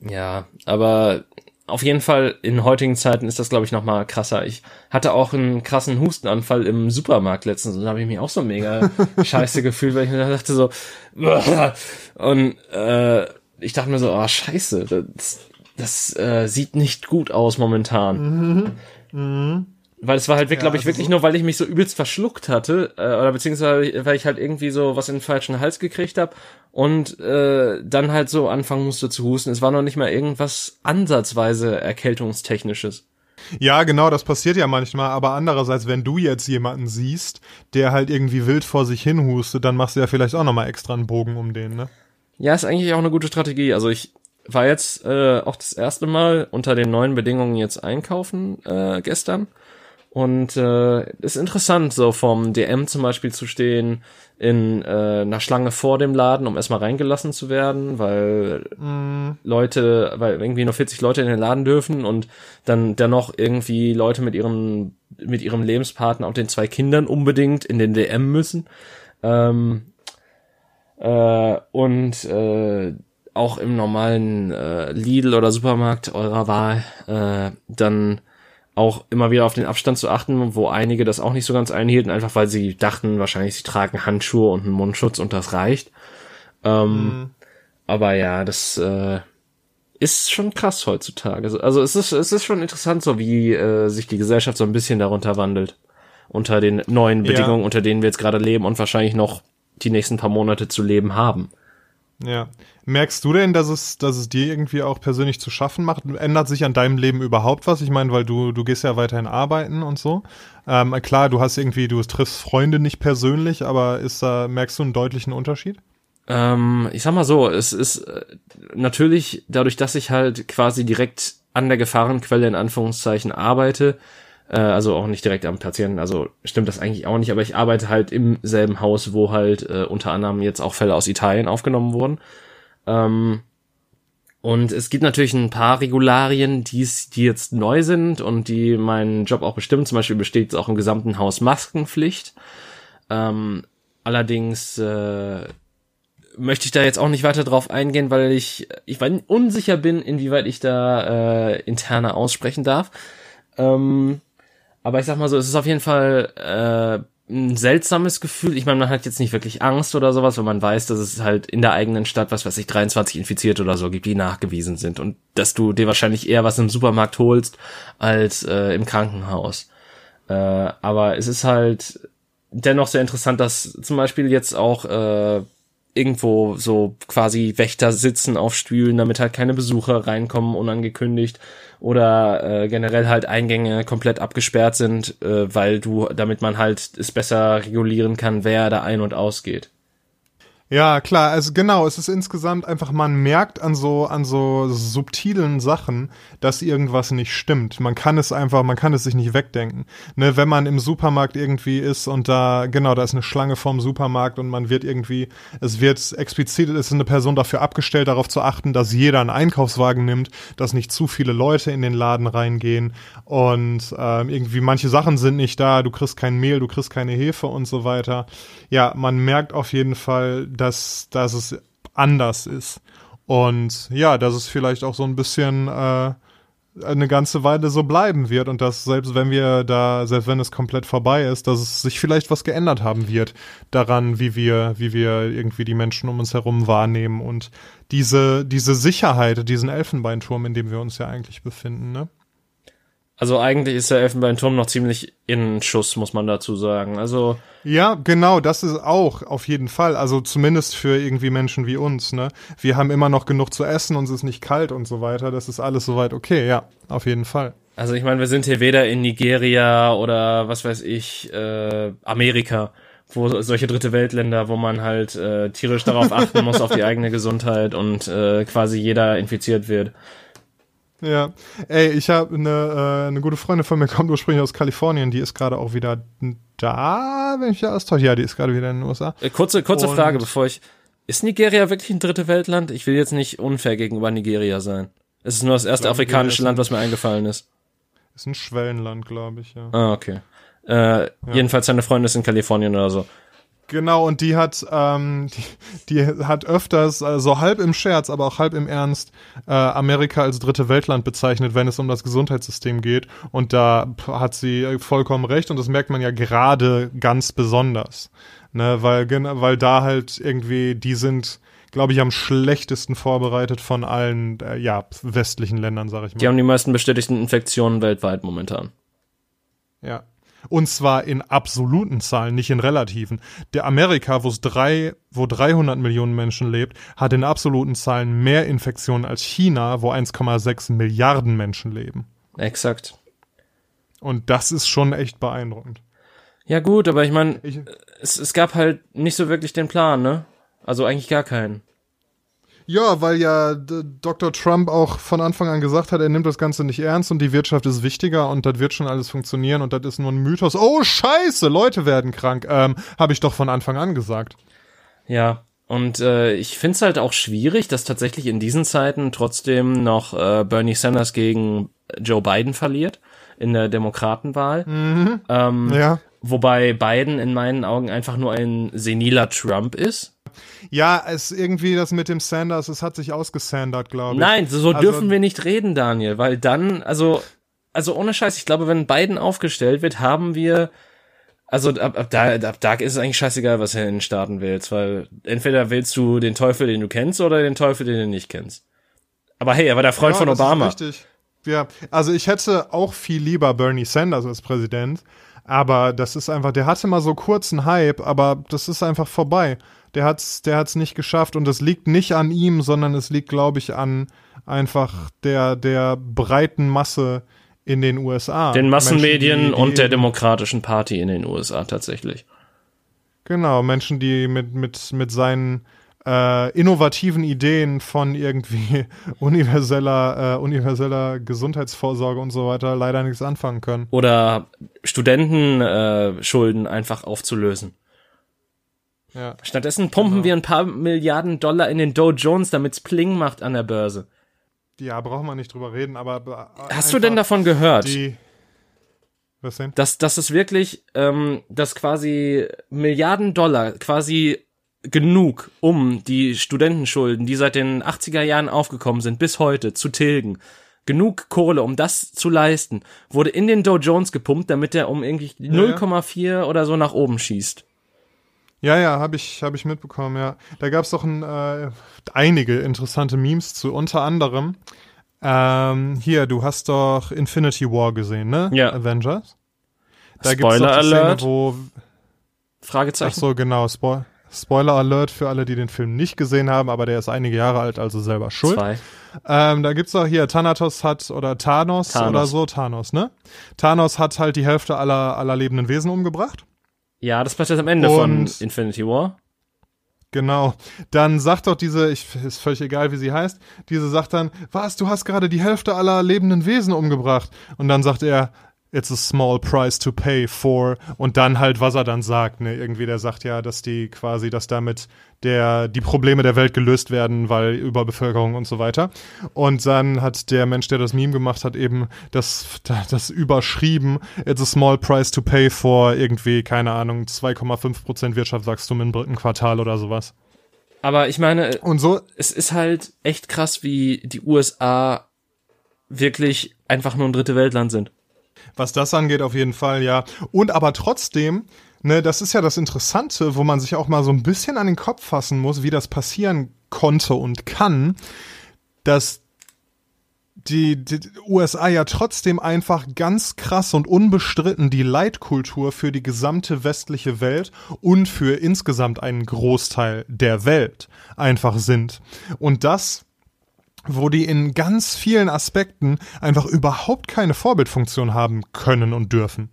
Ja, aber auf jeden Fall in heutigen Zeiten ist das, glaube ich, noch mal krasser. Ich hatte auch einen krassen Hustenanfall im Supermarkt letztens und da habe ich mich auch so mega scheiße gefühlt, weil ich mir dachte so und äh, ich dachte mir so, oh scheiße, das, das äh, sieht nicht gut aus momentan. Mhm. Mhm. Weil es war halt, ja, glaube ich, also wirklich so nur, weil ich mich so übelst verschluckt hatte, äh, oder beziehungsweise weil ich halt irgendwie so was in den falschen Hals gekriegt habe und äh, dann halt so anfangen musste zu husten. Es war noch nicht mal irgendwas ansatzweise erkältungstechnisches. Ja, genau, das passiert ja manchmal, aber andererseits, wenn du jetzt jemanden siehst, der halt irgendwie wild vor sich hin hustet, dann machst du ja vielleicht auch nochmal extra einen Bogen um den, ne? Ja, ist eigentlich auch eine gute Strategie. Also ich war jetzt äh, auch das erste Mal unter den neuen Bedingungen jetzt einkaufen äh, gestern und äh, ist interessant, so vom DM zum Beispiel zu stehen in äh, einer Schlange vor dem Laden, um erstmal reingelassen zu werden, weil mm. Leute, weil irgendwie nur 40 Leute in den Laden dürfen und dann dennoch irgendwie Leute mit ihrem mit ihrem Lebenspartner und den zwei Kindern unbedingt in den DM müssen. Ähm, äh, und äh, auch im normalen äh, Lidl oder Supermarkt eurer Wahl äh, dann auch immer wieder auf den Abstand zu achten, wo einige das auch nicht so ganz einhielten, einfach weil sie dachten, wahrscheinlich sie tragen Handschuhe und einen Mundschutz und das reicht. Ähm, mhm. Aber ja, das äh, ist schon krass heutzutage. Also es ist, es ist schon interessant, so wie äh, sich die Gesellschaft so ein bisschen darunter wandelt. Unter den neuen Bedingungen, ja. unter denen wir jetzt gerade leben und wahrscheinlich noch die nächsten paar Monate zu leben haben. Ja. Merkst du denn, dass es, dass es dir irgendwie auch persönlich zu schaffen macht? Ändert sich an deinem Leben überhaupt was? Ich meine, weil du, du gehst ja weiterhin arbeiten und so. Ähm, klar, du hast irgendwie, du triffst Freunde nicht persönlich, aber ist da, merkst du einen deutlichen Unterschied? Ähm, ich sag mal so, es ist äh, natürlich dadurch, dass ich halt quasi direkt an der Gefahrenquelle in Anführungszeichen arbeite, äh, also auch nicht direkt am Patienten, also stimmt das eigentlich auch nicht, aber ich arbeite halt im selben Haus, wo halt äh, unter anderem jetzt auch Fälle aus Italien aufgenommen wurden. Ähm, und es gibt natürlich ein paar Regularien, die's, die jetzt neu sind und die meinen Job auch bestimmen. Zum Beispiel besteht auch im gesamten Haus Maskenpflicht. Ähm, allerdings äh, möchte ich da jetzt auch nicht weiter drauf eingehen, weil ich, ich unsicher bin, inwieweit ich da äh, interner aussprechen darf. Ähm, aber ich sag mal so, es ist auf jeden Fall äh, ein seltsames Gefühl. Ich meine, man hat jetzt nicht wirklich Angst oder sowas, wenn man weiß, dass es halt in der eigenen Stadt, was weiß ich, 23 Infizierte oder so gibt, die nachgewiesen sind und dass du dir wahrscheinlich eher was im Supermarkt holst als äh, im Krankenhaus. Äh, aber es ist halt dennoch sehr interessant, dass zum Beispiel jetzt auch äh, irgendwo so quasi Wächter sitzen auf Stühlen, damit halt keine Besucher reinkommen unangekündigt oder äh, generell halt Eingänge komplett abgesperrt sind, äh, weil du, damit man halt es besser regulieren kann, wer da ein- und ausgeht. Ja, klar, also genau, es ist insgesamt einfach, man merkt an so, an so subtilen Sachen, dass irgendwas nicht stimmt. Man kann es einfach, man kann es sich nicht wegdenken. Ne, wenn man im Supermarkt irgendwie ist und da, genau, da ist eine Schlange vorm Supermarkt und man wird irgendwie, es wird explizit, es ist eine Person dafür abgestellt, darauf zu achten, dass jeder einen Einkaufswagen nimmt, dass nicht zu viele Leute in den Laden reingehen und ähm, irgendwie manche Sachen sind nicht da, du kriegst kein Mehl, du kriegst keine Hefe und so weiter. Ja, man merkt auf jeden Fall, dass, dass es anders ist. Und ja, dass es vielleicht auch so ein bisschen äh, eine ganze Weile so bleiben wird und dass selbst wenn wir da, selbst wenn es komplett vorbei ist, dass es sich vielleicht was geändert haben wird daran, wie wir, wie wir irgendwie die Menschen um uns herum wahrnehmen und diese, diese Sicherheit, diesen Elfenbeinturm, in dem wir uns ja eigentlich befinden, ne? Also eigentlich ist der Elfenbeinturm noch ziemlich in Schuss, muss man dazu sagen. Also Ja, genau, das ist auch auf jeden Fall. Also zumindest für irgendwie Menschen wie uns, ne? Wir haben immer noch genug zu essen, uns ist nicht kalt und so weiter. Das ist alles soweit okay, ja, auf jeden Fall. Also ich meine, wir sind hier weder in Nigeria oder was weiß ich, äh, Amerika, wo solche dritte Weltländer, wo man halt äh, tierisch darauf achten muss, auf die eigene Gesundheit und äh, quasi jeder infiziert wird. Ja, ey, ich habe eine, äh, eine gute Freundin von mir, kommt ursprünglich aus Kalifornien, die ist gerade auch wieder da, wenn ich ja austausche. Ja, die ist gerade wieder in den USA. Äh, kurze kurze Und- Frage, bevor ich ist Nigeria wirklich ein dritte Weltland? Ich will jetzt nicht unfair gegenüber Nigeria sein. Es ist nur das erste glaube, afrikanische Land, was mir eingefallen ist. Ist ein Schwellenland, glaube ich, ja. Ah, okay. Äh, Jedenfalls seine Freundin ist in Kalifornien oder so. Genau, und die hat, ähm, die, die hat öfters, äh, so halb im Scherz, aber auch halb im Ernst, äh, Amerika als dritte Weltland bezeichnet, wenn es um das Gesundheitssystem geht. Und da hat sie äh, vollkommen recht und das merkt man ja gerade ganz besonders. Ne, weil, weil da halt irgendwie, die sind, glaube ich, am schlechtesten vorbereitet von allen, äh, ja, westlichen Ländern, sag ich mal. Die haben die meisten bestätigten Infektionen weltweit momentan. Ja. Und zwar in absoluten Zahlen, nicht in relativen. Der Amerika, wo es drei, wo 300 Millionen Menschen lebt, hat in absoluten Zahlen mehr Infektionen als China, wo 1,6 Milliarden Menschen leben. Exakt. Und das ist schon echt beeindruckend. Ja gut, aber ich meine, es, es gab halt nicht so wirklich den Plan, ne? Also eigentlich gar keinen. Ja, weil ja Dr. Trump auch von Anfang an gesagt hat, er nimmt das Ganze nicht ernst und die Wirtschaft ist wichtiger und das wird schon alles funktionieren und das ist nur ein Mythos. Oh, scheiße, Leute werden krank. Ähm, habe ich doch von Anfang an gesagt. Ja. Und äh, ich find's halt auch schwierig, dass tatsächlich in diesen Zeiten trotzdem noch äh, Bernie Sanders gegen Joe Biden verliert in der Demokratenwahl. Ähm, Ja. Wobei Biden in meinen Augen einfach nur ein seniler Trump ist. Ja, es irgendwie das mit dem Sanders, es hat sich ausgesandert, glaube ich. Nein, so, so Also- dürfen wir nicht reden, Daniel, weil dann, also, also ohne Scheiß, ich glaube, wenn Biden aufgestellt wird, haben wir, also ab, ab, da, ab da ist es eigentlich scheißegal, was du in den Staaten wählst, weil entweder wählst du den Teufel, den du kennst, oder den Teufel, den du nicht kennst. Aber hey, er war der Freund Ja, von Obama. Richtig. Ja, also ich hätte auch viel lieber Bernie Sanders als Präsident, aber das ist einfach, der hatte mal so kurzen Hype, aber das ist einfach vorbei. Der hat's, der hat's nicht geschafft und es liegt nicht an ihm, sondern es liegt, glaube ich, an einfach der, der breiten Masse in den USA. Den Massenmedien Menschen, die- die und der Demokratischen Party in den USA tatsächlich. Genau, Menschen, die mit, mit, mit seinen äh, innovativen Ideen von irgendwie universeller, äh, universeller Gesundheitsvorsorge und so weiter leider nichts anfangen können. Oder Studentenschulden äh, einfach aufzulösen. Ja. Stattdessen pumpen Genau. wir ein paar Milliarden Dollar in den Dow Jones, damit's Pling macht an der Börse. Ja, braucht man nicht drüber reden, aber. äh, Hast du denn davon gehört, Die. Was denn? dass, dass es wirklich, ähm, dass quasi Milliarden Dollar quasi genug, um die Studentenschulden, die seit den 80er Jahren aufgekommen sind, bis heute zu tilgen, genug Kohle, um das zu leisten, wurde in den Dow Jones gepumpt, damit er um irgendwie ja. 0,4 oder so nach oben schießt. Ja, ja, habe ich, hab ich mitbekommen, ja. Da gab es doch ein, äh, einige interessante Memes zu, unter anderem. Ähm, hier, du hast doch Infinity War gesehen, ne? Ja. Avengers. Da Spoiler doch die Szene, Alert. wo Ach Fragezeichen. so, genau. Spo Spoiler Alert für alle, die den Film nicht gesehen haben, aber der ist einige Jahre alt, also selber schuld. Zwei. Ähm, da gibt's auch hier, Thanatos hat, oder Thanos, Thanos. oder so, Thanos, ne? Thanos hat halt die Hälfte aller, aller lebenden Wesen umgebracht. Ja, das passiert am Ende Und- von Infinity War. Genau. Dann sagt doch diese, ich, ist völlig egal, wie sie heißt, diese sagt dann, was, du hast gerade die Hälfte aller lebenden Wesen umgebracht. Und dann sagt er, it's a small price to pay for. Und dann halt, was er dann sagt, ne, irgendwie, der sagt ja, dass die quasi, dass damit der, die Probleme der Welt gelöst werden, weil Überbevölkerung und so weiter. Und dann hat der Mensch, der das Meme gemacht hat, eben das, das überschrieben, it's a small price to pay for irgendwie, keine Ahnung, 2,5% Wirtschaftswachstum im dritten Quartal oder sowas. Aber ich meine, Und so, es ist halt echt krass, wie die USA wirklich einfach nur ein dritte Weltland sind. Was das angeht, auf jeden Fall, ja. Und aber trotzdem, ne, das ist ja das Interessante, wo man sich auch mal so ein bisschen an den Kopf fassen muss, wie das passieren konnte und kann, dass die, die USA ja trotzdem einfach ganz krass und unbestritten die Leitkultur für die gesamte westliche Welt und für insgesamt einen Großteil der Welt einfach sind. Und das wo die in ganz vielen Aspekten einfach überhaupt keine Vorbildfunktion haben können und dürfen.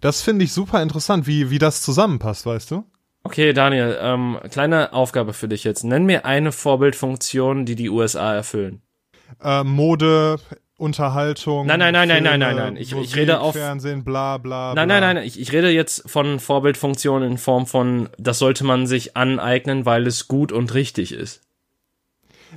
Das finde ich super interessant, wie, wie das zusammenpasst, weißt du? Okay, Daniel, ähm, kleine Aufgabe für dich jetzt. Nenn mir eine Vorbildfunktion, die die USA erfüllen äh, Mode, Unterhaltung. Nein, nein, nein, Filme, nein, nein, nein, nein. Ich, Musik, ich rede auf Fernsehen, bla, bla. Nein, bla. nein, nein. Ich, ich rede jetzt von Vorbildfunktionen in Form von, das sollte man sich aneignen, weil es gut und richtig ist.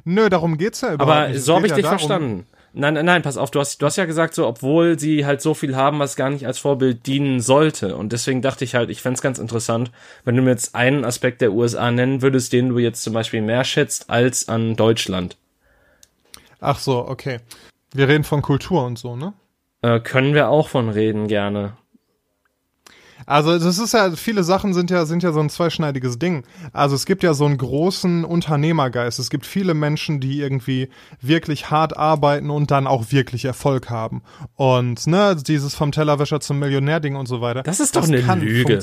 Nö, darum geht's ja überhaupt Aber nicht. so habe ich ja dich darum. verstanden. Nein, nein, nein, pass auf, du hast, du hast ja gesagt, so, obwohl sie halt so viel haben, was gar nicht als Vorbild dienen sollte. Und deswegen dachte ich halt, ich fände ganz interessant, wenn du mir jetzt einen Aspekt der USA nennen würdest, den du jetzt zum Beispiel mehr schätzt als an Deutschland. Ach so, okay. Wir reden von Kultur und so, ne? Äh, können wir auch von reden, gerne. Also das ist ja, viele Sachen sind ja, sind ja so ein zweischneidiges Ding. Also es gibt ja so einen großen Unternehmergeist. Es gibt viele Menschen, die irgendwie wirklich hart arbeiten und dann auch wirklich Erfolg haben. Und ne, dieses vom Tellerwäscher zum Millionär-Ding und so weiter. Das ist doch das eine Lüge.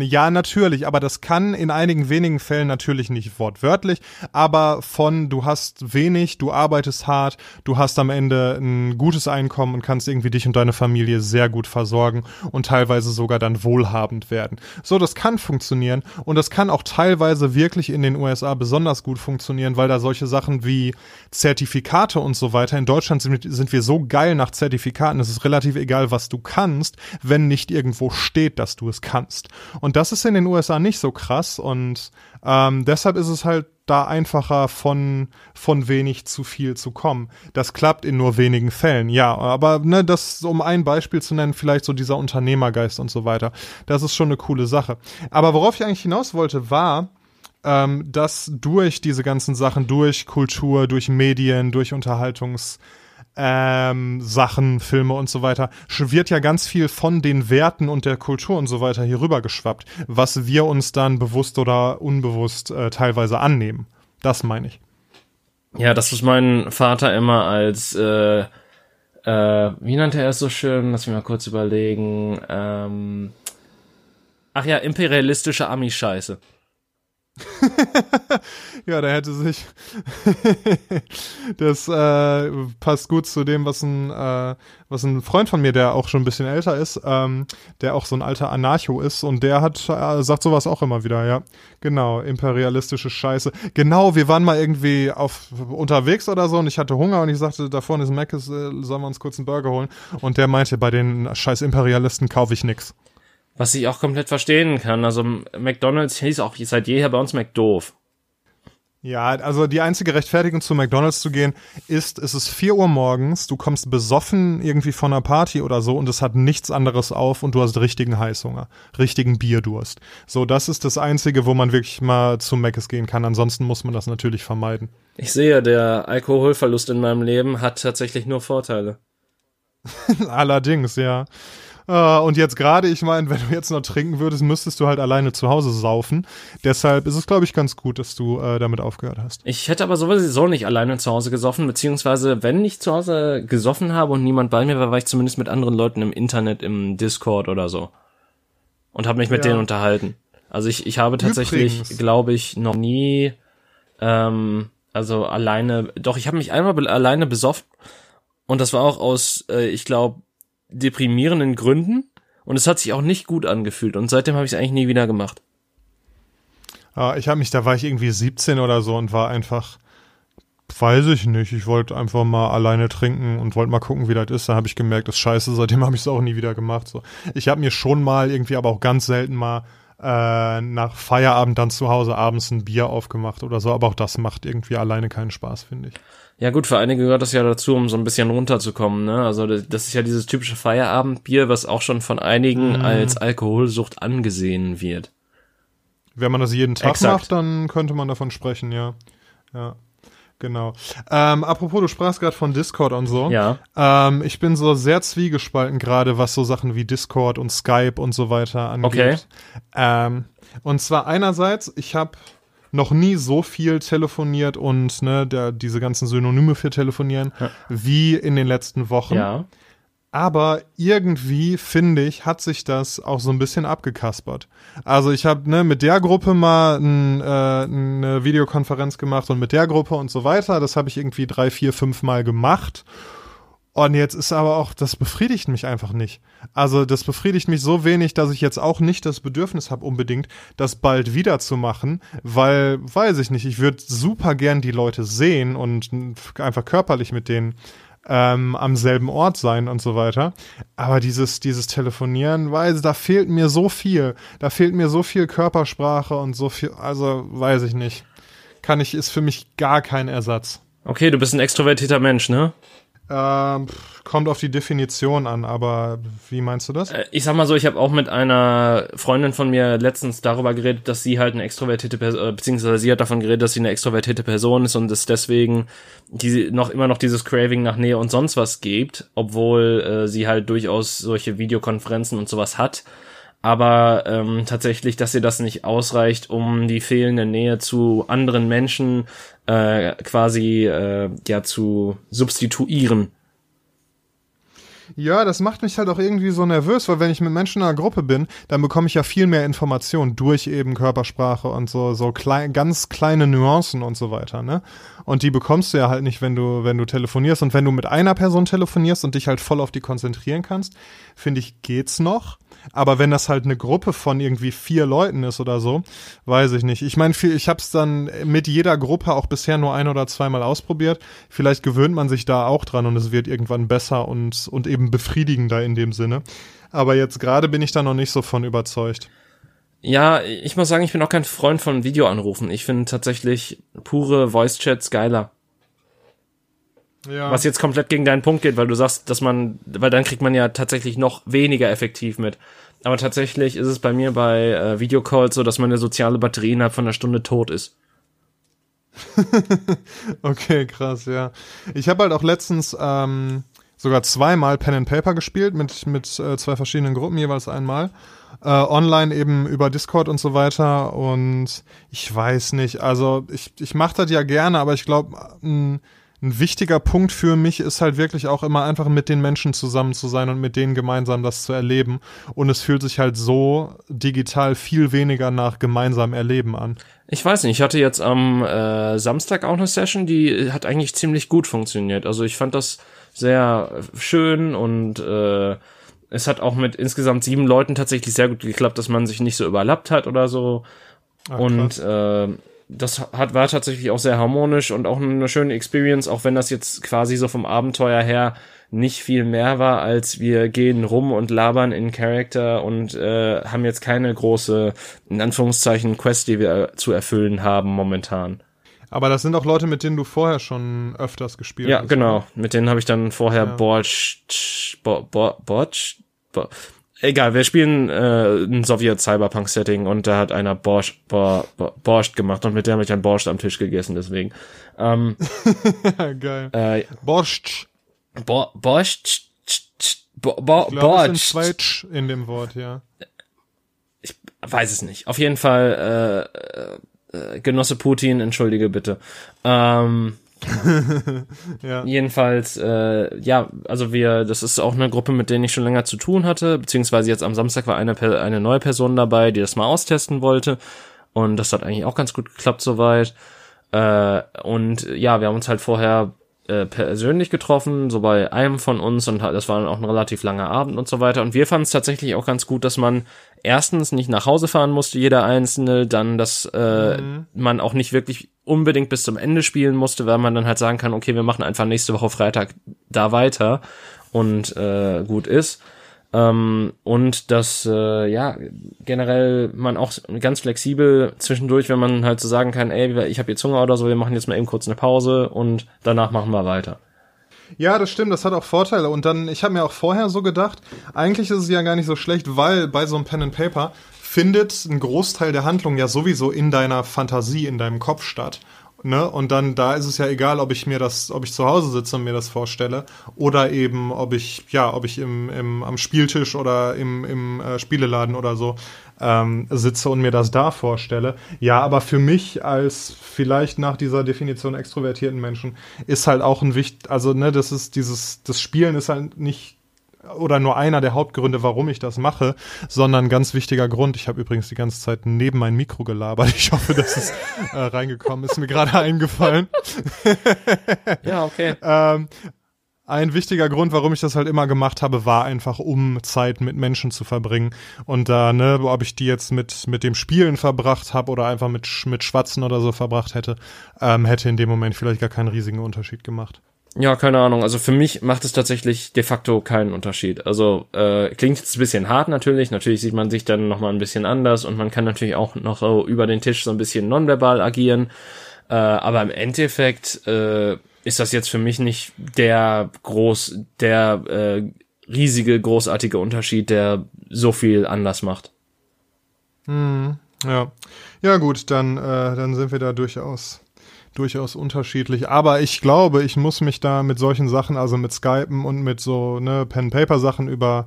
Ja, natürlich, aber das kann in einigen wenigen Fällen natürlich nicht wortwörtlich, aber von du hast wenig, du arbeitest hart, du hast am Ende ein gutes Einkommen und kannst irgendwie dich und deine Familie sehr gut versorgen und teilweise sogar dann wohlhabend werden. So, das kann funktionieren und das kann auch teilweise wirklich in den USA besonders gut funktionieren, weil da solche Sachen wie Zertifikate und so weiter, in Deutschland sind, sind wir so geil nach Zertifikaten, es ist relativ egal, was du kannst, wenn nicht irgendwo steht, dass du es kannst. Und das ist in den USA nicht so krass und ähm, deshalb ist es halt da einfacher von, von wenig zu viel zu kommen. Das klappt in nur wenigen Fällen, ja. Aber ne, das, um ein Beispiel zu nennen, vielleicht so dieser Unternehmergeist und so weiter. Das ist schon eine coole Sache. Aber worauf ich eigentlich hinaus wollte, war, ähm, dass durch diese ganzen Sachen, durch Kultur, durch Medien, durch Unterhaltungs ähm, Sachen, Filme und so weiter, wird ja ganz viel von den Werten und der Kultur und so weiter hier rüber geschwappt, was wir uns dann bewusst oder unbewusst äh, teilweise annehmen. Das meine ich. Ja, das ist mein Vater immer als, äh, äh, wie nannte er es so schön? Lass mich mal kurz überlegen. Ähm, ach ja, imperialistische Ami-Scheiße. ja, der hätte sich. das äh, passt gut zu dem, was ein, äh, was ein Freund von mir, der auch schon ein bisschen älter ist, ähm, der auch so ein alter Anarcho ist und der hat äh, sagt sowas auch immer wieder, ja. Genau, imperialistische Scheiße. Genau, wir waren mal irgendwie auf unterwegs oder so und ich hatte Hunger und ich sagte, da vorne ist ein Mac, äh, sollen wir uns kurz einen Burger holen? Und der meinte, bei den scheiß Imperialisten kaufe ich nix. Was ich auch komplett verstehen kann. Also McDonald's hieß auch seit jeher bei uns McDoof. Ja, also die einzige Rechtfertigung zu McDonalds zu gehen ist, es ist vier Uhr morgens, du kommst besoffen irgendwie von einer Party oder so und es hat nichts anderes auf und du hast richtigen Heißhunger, richtigen Bierdurst. So, das ist das Einzige, wo man wirklich mal zu Mc's gehen kann. Ansonsten muss man das natürlich vermeiden. Ich sehe, der Alkoholverlust in meinem Leben hat tatsächlich nur Vorteile. Allerdings, ja. Uh, und jetzt gerade, ich meine, wenn du jetzt noch trinken würdest, müsstest du halt alleine zu Hause saufen. Deshalb ist es, glaube ich, ganz gut, dass du äh, damit aufgehört hast. Ich hätte aber sowieso nicht alleine zu Hause gesoffen, beziehungsweise wenn ich zu Hause gesoffen habe und niemand bei mir war, war ich zumindest mit anderen Leuten im Internet, im Discord oder so. Und habe mich mit ja. denen unterhalten. Also ich, ich habe tatsächlich, glaube ich, noch nie, ähm, also alleine, doch, ich habe mich einmal be alleine besoffen. Und das war auch aus, äh, ich glaube, deprimierenden Gründen und es hat sich auch nicht gut angefühlt und seitdem habe ich es eigentlich nie wieder gemacht. Ah, ich habe mich, da war ich irgendwie 17 oder so und war einfach, weiß ich nicht, ich wollte einfach mal alleine trinken und wollte mal gucken, wie das ist. Da habe ich gemerkt, das ist scheiße, seitdem habe ich es auch nie wieder gemacht. So. Ich habe mir schon mal irgendwie, aber auch ganz selten mal äh, nach Feierabend dann zu Hause abends ein Bier aufgemacht oder so, aber auch das macht irgendwie alleine keinen Spaß, finde ich. Ja gut, für einige gehört das ja dazu, um so ein bisschen runterzukommen. Ne? Also das ist ja dieses typische Feierabendbier, was auch schon von einigen mm. als Alkoholsucht angesehen wird. Wenn man das jeden Tag Exakt. macht, dann könnte man davon sprechen, ja. Ja. Genau. Ähm, apropos, du sprachst gerade von Discord und so. Ja. Ähm, ich bin so sehr zwiegespalten gerade, was so Sachen wie Discord und Skype und so weiter angeht. Okay. Ähm, und zwar einerseits, ich habe noch nie so viel telefoniert und ne, der, diese ganzen Synonyme für telefonieren Ja. wie in den letzten Wochen. Ja. Aber irgendwie, finde ich, hat sich das auch so ein bisschen abgekaspert. Also ich habe ne, mit der Gruppe mal ein, äh, eine Videokonferenz gemacht und mit der Gruppe und so weiter. Das habe ich irgendwie drei, vier, fünf Mal gemacht. Und jetzt ist aber auch, das befriedigt mich einfach nicht. Also das befriedigt mich so wenig, dass ich jetzt auch nicht das Bedürfnis habe, unbedingt das bald wieder zu machen, weil, weiß ich nicht, ich würde super gern die Leute sehen und einfach körperlich mit denen ähm, am selben Ort sein und so weiter. Aber dieses, dieses Telefonieren, weiß, da fehlt mir so viel. Da fehlt mir so viel Körpersprache und so viel, also weiß ich nicht. Kann ich, ist für mich gar kein Ersatz. Okay, du bist ein extrovertierter Mensch, ne? Ähm, kommt auf die Definition an, aber wie meinst du das? Äh, Ich sag mal so, ich habe auch mit einer Freundin von mir letztens darüber geredet, dass sie halt eine extrovertierte Person, beziehungsweise sie hat davon geredet, dass sie eine extrovertierte Person ist und es deswegen die noch immer noch dieses Craving nach Nähe und sonst was gibt, obwohl äh, sie halt durchaus solche Videokonferenzen und sowas hat. Aber ähm, tatsächlich, dass ihr das nicht ausreicht, um die fehlende Nähe zu anderen Menschen äh, quasi äh, ja zu substituieren. Ja, das macht mich halt auch irgendwie so nervös, weil wenn ich mit Menschen in einer Gruppe bin, dann bekomme ich ja viel mehr Informationen durch eben Körpersprache und so, so klein, ganz kleine Nuancen und so weiter, ne? Und die bekommst du ja halt nicht, wenn du, wenn du telefonierst. Und wenn du mit einer Person telefonierst und dich halt voll auf die konzentrieren kannst, finde ich, geht's noch. Aber wenn das halt eine Gruppe von irgendwie vier Leuten ist oder so, weiß ich nicht. Ich meine, ich habe es dann mit jeder Gruppe auch bisher nur ein oder zweimal ausprobiert. Vielleicht gewöhnt man sich da auch dran und es wird irgendwann besser und, und eben befriedigender in dem Sinne. Aber jetzt gerade bin ich da noch nicht so von überzeugt. Ja, ich muss sagen, ich bin auch kein Freund von Videoanrufen. Ich finde tatsächlich pure Voice-Chats geiler. Ja. Was jetzt komplett gegen deinen Punkt geht, weil du sagst, dass man, weil dann kriegt man ja tatsächlich noch weniger effektiv mit. Aber tatsächlich ist es bei mir bei äh, Videocalls so, dass meine soziale Batterie innerhalb von einer Stunde tot ist. Okay, krass, ja. Ich habe halt auch letztens ähm, sogar zweimal Pen and Paper gespielt mit, mit äh, zwei verschiedenen Gruppen, jeweils einmal. Äh, online eben über Discord und so weiter. Und ich weiß nicht, also ich, ich mache das ja gerne, aber ich glaube, ein, wichtiger Punkt für mich ist halt wirklich auch immer einfach mit den Menschen zusammen zu sein und mit denen gemeinsam das zu erleben. Und es fühlt sich halt so digital viel weniger nach gemeinsam Erleben an. Ich weiß nicht, ich hatte jetzt am äh, Samstag auch eine Session, die hat eigentlich ziemlich gut funktioniert. Also ich fand das sehr schön und äh, es hat auch mit insgesamt sieben Leuten tatsächlich sehr gut geklappt, dass man sich nicht so überlappt hat oder so. Ah, und äh, das hat, war tatsächlich auch sehr harmonisch und auch eine schöne Experience, auch wenn das jetzt quasi so vom Abenteuer her nicht viel mehr war, als wir gehen rum und labern in Character und äh, haben jetzt keine große, in Anführungszeichen, Quest, die wir zu erfüllen haben momentan. Aber das sind auch Leute, mit denen du vorher schon öfters gespielt Ja, hast. genau. Mit denen habe ich dann vorher Ja. Borch, Bo, Bo, Borch, Bo, egal, wir spielen äh, ein Sowjet-Cyberpunk-Setting und da hat einer Borscht, Bo, Bo, Borscht gemacht und mit dem habe ich dann Borscht am Tisch gegessen, deswegen. Ähm, Geil. äh, Borscht. Bo, Borscht, Bo, Bo, Ich glaube, es sind in dem Wort, ja. Ich weiß es nicht. Auf jeden Fall, äh, äh, Genosse Putin, entschuldige bitte. Ähm, Ja. Jedenfalls, äh, ja, also wir, das ist auch eine Gruppe, mit denen ich schon länger zu tun hatte, beziehungsweise jetzt am Samstag war eine, eine neue Person dabei, die das mal austesten wollte. Und das hat eigentlich auch ganz gut geklappt soweit. Äh, und ja, wir haben uns halt vorher äh, persönlich getroffen, so bei einem von uns und das war dann auch ein relativ langer Abend und so weiter. Und wir fanden es tatsächlich auch ganz gut, dass man erstens nicht nach Hause fahren musste, jeder Einzelne, dann, dass äh, man auch nicht wirklich unbedingt bis zum Ende spielen musste, weil man dann halt sagen kann, okay, wir machen einfach nächste Woche Freitag da weiter und äh, gut ist. Ähm, und dass äh, ja generell man auch ganz flexibel zwischendurch, wenn man halt so sagen kann, ey, ich habe jetzt Hunger oder so, wir machen jetzt mal eben kurz eine Pause und danach machen wir weiter. Ja, das stimmt, das hat auch Vorteile. Und dann, ich habe mir auch vorher so gedacht, eigentlich ist es ja gar nicht so schlecht, weil bei so einem Pen and Paper findet ein Großteil der Handlung ja sowieso in deiner Fantasie, in deinem Kopf statt. Ne? Und dann, da ist es ja egal, ob ich mir das, ob ich zu Hause sitze und mir das vorstelle, oder eben, ob ich, ja, ob ich im, im, am Spieltisch oder im, im äh, Spieleladen oder so ähm, sitze und mir das da vorstelle. Ja, aber für mich als vielleicht nach dieser Definition extrovertierten Menschen ist halt auch ein wichtig, also ne, das ist dieses, das Spielen ist halt nicht oder nur einer der Hauptgründe, warum ich das mache, sondern ganz wichtiger Grund. Ich habe übrigens die ganze Zeit neben mein Mikro gelabert. Ich hoffe, dass es äh, reingekommen ist. Mir gerade eingefallen. ja, okay. ähm, ein wichtiger Grund, warum ich das halt immer gemacht habe, war einfach, um Zeit mit Menschen zu verbringen. Und da, äh, ne, ob ich die jetzt mit, mit dem Spielen verbracht habe oder einfach mit, mit Schwatzen oder so verbracht hätte, ähm, hätte in dem Moment vielleicht gar keinen riesigen Unterschied gemacht. Ja, keine Ahnung. Also für mich macht es tatsächlich de facto keinen Unterschied. Also äh, klingt jetzt ein bisschen hart natürlich. Natürlich sieht man sich dann nochmal ein bisschen anders und man kann natürlich auch noch so über den Tisch so ein bisschen nonverbal agieren. Äh, aber im Endeffekt äh, ist das jetzt für mich nicht der groß, der äh, riesige, großartige Unterschied, der so viel anders macht. Hm, ja. Ja, gut, dann, äh, dann sind wir da durchaus durchaus unterschiedlich. Aber ich glaube, ich muss mich da mit solchen Sachen, also mit Skypen und mit so ne Pen-Paper-Sachen über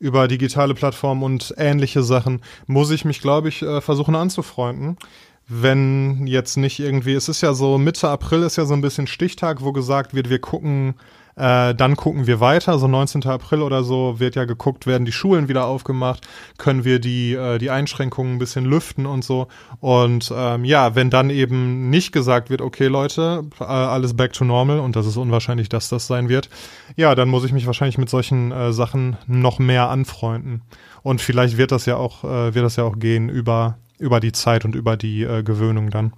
über digitale Plattformen und ähnliche Sachen, muss ich mich, glaube ich, äh, versuchen anzufreunden. Wenn jetzt nicht irgendwie, es ist ja so, Mitte April ist ja so ein bisschen Stichtag, wo gesagt wird, wir gucken, äh, dann gucken wir weiter, so 19. April oder so wird ja geguckt, werden die Schulen wieder aufgemacht, können wir die, äh, die Einschränkungen ein bisschen lüften und so. Und ähm, ja, wenn dann eben nicht gesagt wird, okay Leute, äh, alles back to normal und das ist unwahrscheinlich, dass das sein wird, ja, dann muss ich mich wahrscheinlich mit solchen äh, Sachen noch mehr anfreunden. Und vielleicht wird das ja auch, äh, wird das ja auch gehen über, über die Zeit und über die äh, Gewöhnung dann.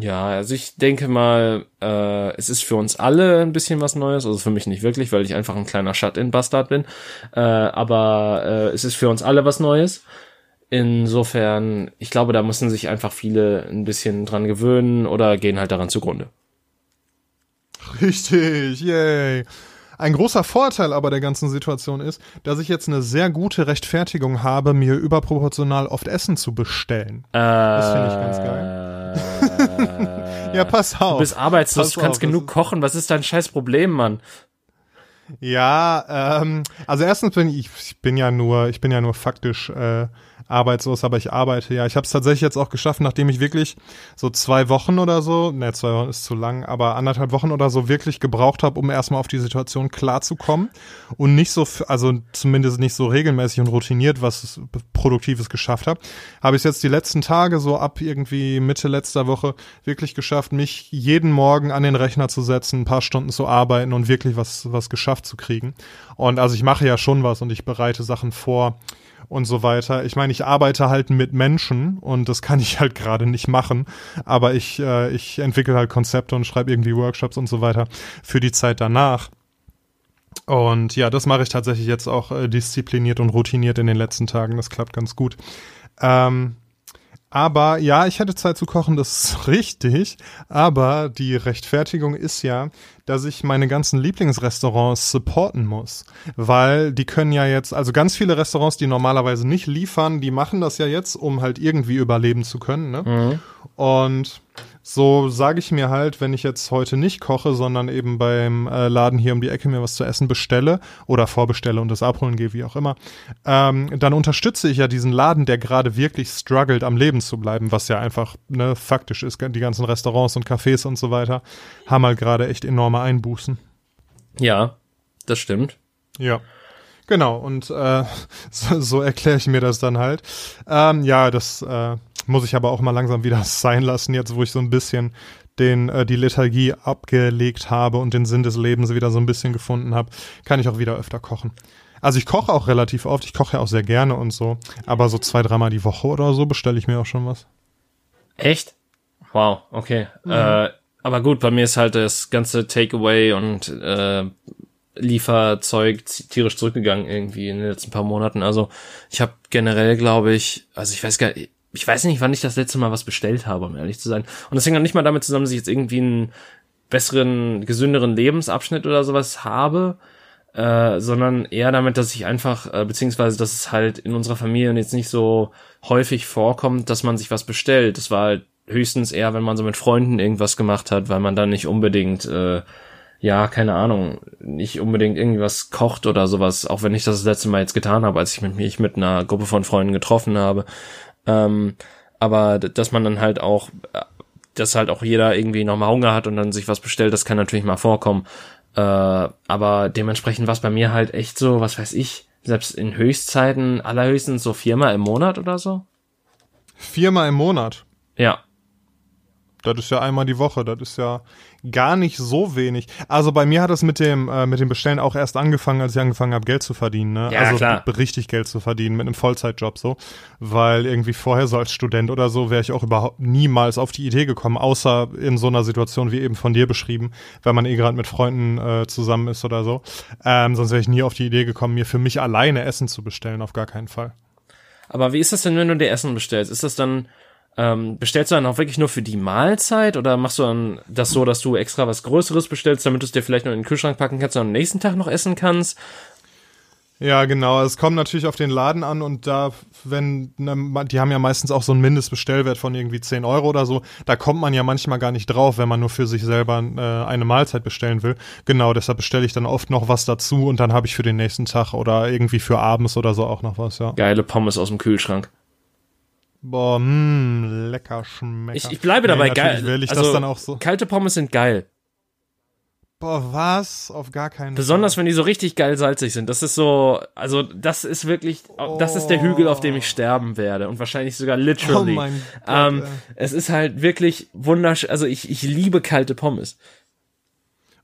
Ja, also ich denke mal, äh, es ist für uns alle ein bisschen was Neues, also für mich nicht wirklich, weil ich einfach ein kleiner Shut-in-Bastard bin, äh, aber äh, es ist für uns alle was Neues. Insofern, ich glaube, da müssen sich einfach viele ein bisschen dran gewöhnen oder gehen halt daran zugrunde. Richtig, yay. Ein großer Vorteil aber der ganzen Situation ist, dass ich jetzt eine sehr gute Rechtfertigung habe, mir überproportional oft Essen zu bestellen. Äh, das finde ich ganz geil. ja, pass auf. Du bist arbeitslos, du kannst auf, genug kochen. Was ist dein scheiß Problem, Mann? Ja, ähm, also erstens bin ich, ich bin ja nur, ich bin ja nur faktisch äh, arbeitslos, aber ich arbeite ja. Ich habe es tatsächlich jetzt auch geschafft, nachdem ich wirklich so zwei Wochen oder so, ne, zwei Wochen ist zu lang, aber anderthalb Wochen oder so wirklich gebraucht habe, um erstmal auf die Situation klarzukommen und nicht so, also zumindest nicht so regelmäßig und routiniert was Produktives geschafft habe, habe ich jetzt die letzten Tage so ab irgendwie Mitte letzter Woche wirklich geschafft, mich jeden Morgen an den Rechner zu setzen, ein paar Stunden zu arbeiten und wirklich was, was geschafft zu kriegen. Und also ich mache ja schon was und ich bereite Sachen vor und so weiter. Ich meine, ich arbeite halt mit Menschen und das kann ich halt gerade nicht machen, aber ich, äh, ich entwickle halt Konzepte und schreibe irgendwie Workshops und so weiter für die Zeit danach. Und ja, das mache ich tatsächlich jetzt auch äh, diszipliniert und routiniert in den letzten Tagen. Das klappt ganz gut. Ähm, aber ja, ich hätte Zeit zu kochen, das ist richtig. Aber die Rechtfertigung ist ja, dass ich meine ganzen Lieblingsrestaurants supporten muss. Weil die können ja jetzt, also ganz viele Restaurants, die normalerweise nicht liefern, die machen das ja jetzt, um halt irgendwie überleben zu können. Ne? Mhm. Und so sage ich mir halt, wenn ich jetzt heute nicht koche, sondern eben beim äh, Laden hier um die Ecke mir was zu essen bestelle oder vorbestelle und das abholen gehe, wie auch immer, ähm, dann unterstütze ich ja diesen Laden, der gerade wirklich struggelt, am Leben zu bleiben, was ja einfach ne, faktisch ist. Die ganzen Restaurants und Cafés und so weiter haben halt gerade echt enorme Einbußen. Ja, das stimmt. Ja. Genau, und äh, so, so erkläre ich mir das dann halt. Ähm, ja, das äh, muss ich aber auch mal langsam wieder sein lassen, jetzt wo ich so ein bisschen den äh, die Lethargie abgelegt habe und den Sinn des Lebens wieder so ein bisschen gefunden habe, kann ich auch wieder öfter kochen. Also ich koche auch relativ oft, ich koche ja auch sehr gerne und so, aber so zwei, dreimal die Woche oder so bestelle ich mir auch schon was. Echt? Wow, okay. Mhm. Äh, aber gut, bei mir ist halt das ganze Takeaway und äh, Lieferzeug tierisch zurückgegangen irgendwie in den letzten paar Monaten. Also ich habe generell, glaube ich, also ich weiß gar nicht, ich weiß nicht, wann ich das letzte Mal was bestellt habe, um ehrlich zu sein. Und das hängt dann nicht mal damit zusammen, dass ich jetzt irgendwie einen besseren, gesünderen Lebensabschnitt oder sowas habe, äh, sondern eher damit, dass ich einfach, äh, beziehungsweise, dass es halt in unserer Familie jetzt nicht so häufig vorkommt, dass man sich was bestellt. Das war halt höchstens eher, wenn man so mit Freunden irgendwas gemacht hat, weil man dann nicht unbedingt, äh, ja, keine Ahnung, nicht unbedingt irgendwas kocht oder sowas, auch wenn ich das das letzte Mal jetzt getan habe, als ich mich mit einer Gruppe von Freunden getroffen habe. Ähm, aber dass man dann halt auch, äh, dass halt auch jeder irgendwie nochmal Hunger hat und dann sich was bestellt, das kann natürlich mal vorkommen. Äh, aber dementsprechend war es bei mir halt echt so, was weiß ich, selbst in Höchstzeiten allerhöchstens so viermal im Monat oder so. Viermal im Monat. Ja. Das ist ja einmal die Woche. Das ist ja gar nicht so wenig. Also bei mir hat es mit dem äh, mit dem Bestellen auch erst angefangen, als ich angefangen habe, Geld zu verdienen. Ne? Ja, also klar. richtig Geld zu verdienen mit einem Vollzeitjob so, weil irgendwie vorher so als Student oder so wäre ich auch überhaupt niemals auf die Idee gekommen, außer in so einer Situation wie eben von dir beschrieben, wenn man eh gerade mit Freunden äh, zusammen ist oder so. Ähm, sonst wäre ich nie auf die Idee gekommen, mir für mich alleine Essen zu bestellen, auf gar keinen Fall. Aber wie ist das denn, wenn du dir Essen bestellst? Ist das dann, ähm, bestellst du dann auch wirklich nur für die Mahlzeit oder machst du dann das so, dass du extra was Größeres bestellst, damit du es dir vielleicht noch in den Kühlschrank packen kannst und am nächsten Tag noch essen kannst? Ja, genau. Es kommt natürlich auf den Laden an und da, wenn, ne, die haben ja meistens auch so einen Mindestbestellwert von irgendwie 10 Euro oder so. Da kommt man ja manchmal gar nicht drauf, wenn man nur für sich selber äh, eine Mahlzeit bestellen will. Genau, deshalb bestelle ich dann oft noch was dazu und dann habe ich für den nächsten Tag oder irgendwie für abends oder so auch noch was, ja. Geile Pommes aus dem Kühlschrank. Boah, mh, lecker schmeckt. Ich, ich bleibe dabei, geil. Will ich also, das dann auch so. Kalte Pommes sind geil. Boah, was? Auf gar keinen Besonders wenn die so richtig geil salzig sind. Das ist so, also das ist wirklich, das ist der Hügel, auf dem ich sterben werde und wahrscheinlich sogar literally. Oh mein Gott, ähm, es ist halt wirklich wunderschön. Also ich, ich liebe kalte Pommes.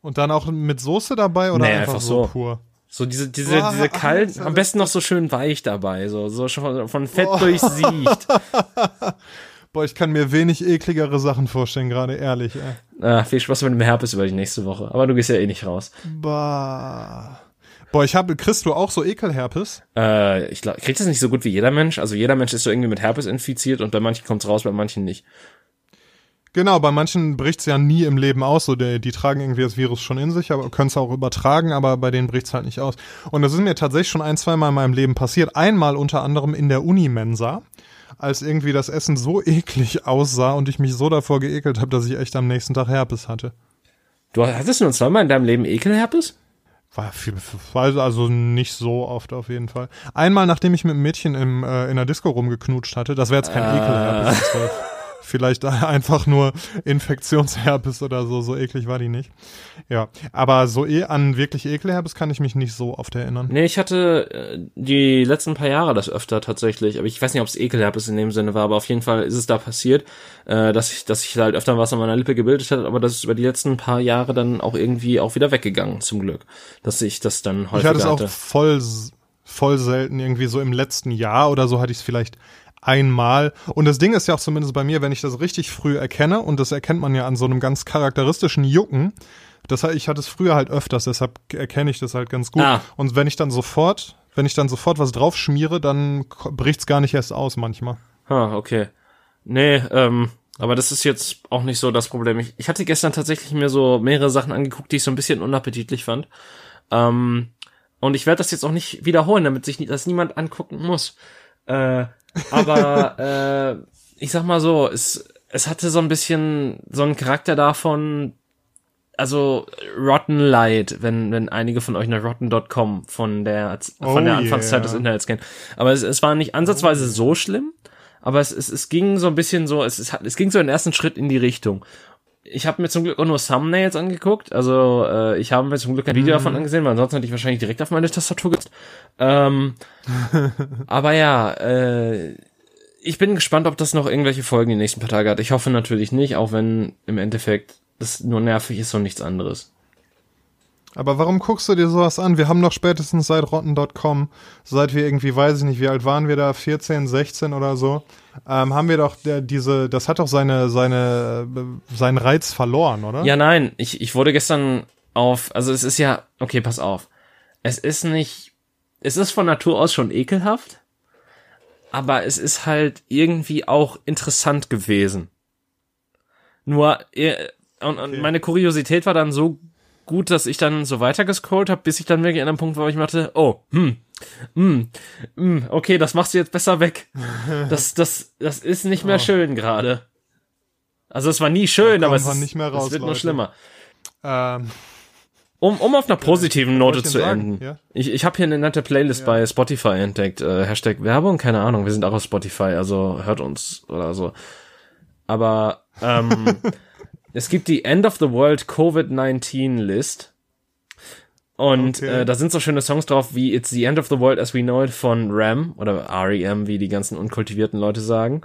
Und dann auch mit Soße dabei oder Nee, einfach, einfach so so. pur? So diese, diese, Boah, diese kalt, Alter, am besten noch so schön weich dabei, so, so schon von, von Fett durchsiecht. Boah, ich kann mir wenig ekligere Sachen vorstellen, gerade ehrlich, ey. Ah, viel Spaß mit dem Herpes über die nächste Woche. Aber du gehst ja eh nicht raus. Bah. Boah, ich habe, kriegst du auch so Ekelherpes? Äh, ich glaub, kriegt das nicht so gut wie jeder Mensch. Also jeder Mensch ist so irgendwie mit Herpes infiziert und bei manchen kommt's raus, bei manchen nicht. Genau, bei manchen bricht's ja nie im Leben aus. So, die, die tragen irgendwie das Virus schon in sich, aber können es auch übertragen, aber bei denen bricht's halt nicht aus. Und das ist mir tatsächlich schon ein, zwei Mal in meinem Leben passiert. Einmal unter anderem in der Unimensa, als irgendwie das Essen so eklig aussah und ich mich so davor geekelt habe, dass ich echt am nächsten Tag Herpes hatte. Du hattest nur zweimal in deinem Leben Ekelherpes? War viel, also also nicht so oft auf jeden Fall. Einmal, nachdem ich mit einem Mädchen im, äh, in der Disco rumgeknutscht hatte, das wäre jetzt kein Ekelherpes, das war vielleicht einfach nur Infektionsherpes oder so, so eklig war die nicht. Ja, aber so eh an wirklich Ekelherpes kann ich mich nicht so oft erinnern. Nee, ich hatte äh, die letzten paar Jahre das öfter tatsächlich, aber ich weiß nicht, ob es Ekelherpes in dem Sinne war, aber auf jeden Fall ist es da passiert, äh, dass ich, dass ich halt öfter was an meiner Lippe gebildet hat, aber das ist über die letzten paar Jahre dann auch irgendwie auch wieder weggegangen, zum Glück, dass ich das dann Ich häufiger hatte es auch hatte. voll, voll selten, irgendwie so im letzten Jahr oder so hatte ich es vielleicht einmal. Und das Ding ist ja auch zumindest bei mir, wenn ich das richtig früh erkenne, und das erkennt man ja an so einem ganz charakteristischen Jucken, das, ich hatte es früher halt öfters, deshalb erkenne ich das halt ganz gut. Ah. Und wenn ich dann sofort, wenn ich dann sofort was drauf schmiere, dann bricht's gar nicht erst aus manchmal. Ah, okay. Nee, ähm, aber das ist jetzt auch nicht so das Problem. Ich, ich hatte gestern tatsächlich mir so mehrere Sachen angeguckt, die ich so ein bisschen unappetitlich fand. Ähm, und ich werde das jetzt auch nicht wiederholen, damit sich das niemand angucken muss. Äh, aber äh, ich sag mal so, es, es hatte so ein bisschen so einen Charakter davon, also Rotten Light, wenn, wenn einige von euch nach Rotten.com von der, von Oh der Anfangszeit yeah. des Internets kennen. Aber es, es war nicht ansatzweise so schlimm, aber es, es, es ging so ein bisschen so, es, es, hat, es ging so den ersten Schritt in die Richtung. Ich habe mir zum Glück auch nur Thumbnails angeguckt, also äh, ich habe mir zum Glück ein Video davon angesehen, weil ansonsten hätte ich wahrscheinlich direkt auf meine Tastatur gesetzt. Ähm, aber ja, äh, ich bin gespannt, ob das noch irgendwelche Folgen die nächsten paar Tage hat. Ich hoffe natürlich nicht, auch wenn im Endeffekt das nur nervig ist und nichts anderes. Aber warum guckst du dir sowas an? Wir haben doch spätestens seit rotten.com, seit wir irgendwie, weiß ich nicht, wie alt waren wir da, 14, 16 oder so, ähm, haben wir doch der, diese, das hat doch seine, seine, äh, seinen Reiz verloren, oder? Ja, nein, ich, ich wurde gestern auf, also es ist ja, okay, pass auf. Es ist nicht, es ist von Natur aus schon ekelhaft, aber es ist halt irgendwie auch interessant gewesen. Nur, äh, und, und Okay. meine Kuriosität war dann so gut, dass ich dann so weitergescrollt habe, bis ich dann wirklich an einem Punkt war, wo ich machte, oh, hm, hm, hm, okay, das machst du jetzt besser weg. Das, das, das ist nicht mehr Oh. schön gerade. Also es war nie schön, aber es, ist, nicht mehr raus, es wird nur Leute. schlimmer. Ähm, Um, um auf einer positiven Note zu sagen? enden. Ja? Ich, ich habe hier eine nette Playlist bei Spotify entdeckt. Äh, Hashtag Werbung, keine Ahnung. Wir sind auch auf Spotify, also hört uns oder so. Aber ähm, es gibt die End of the World Covid-19 List. Und Okay. äh, da sind so schöne Songs drauf wie It's the End of the World as We Know It von Ram oder REM, wie die ganzen unkultivierten Leute sagen.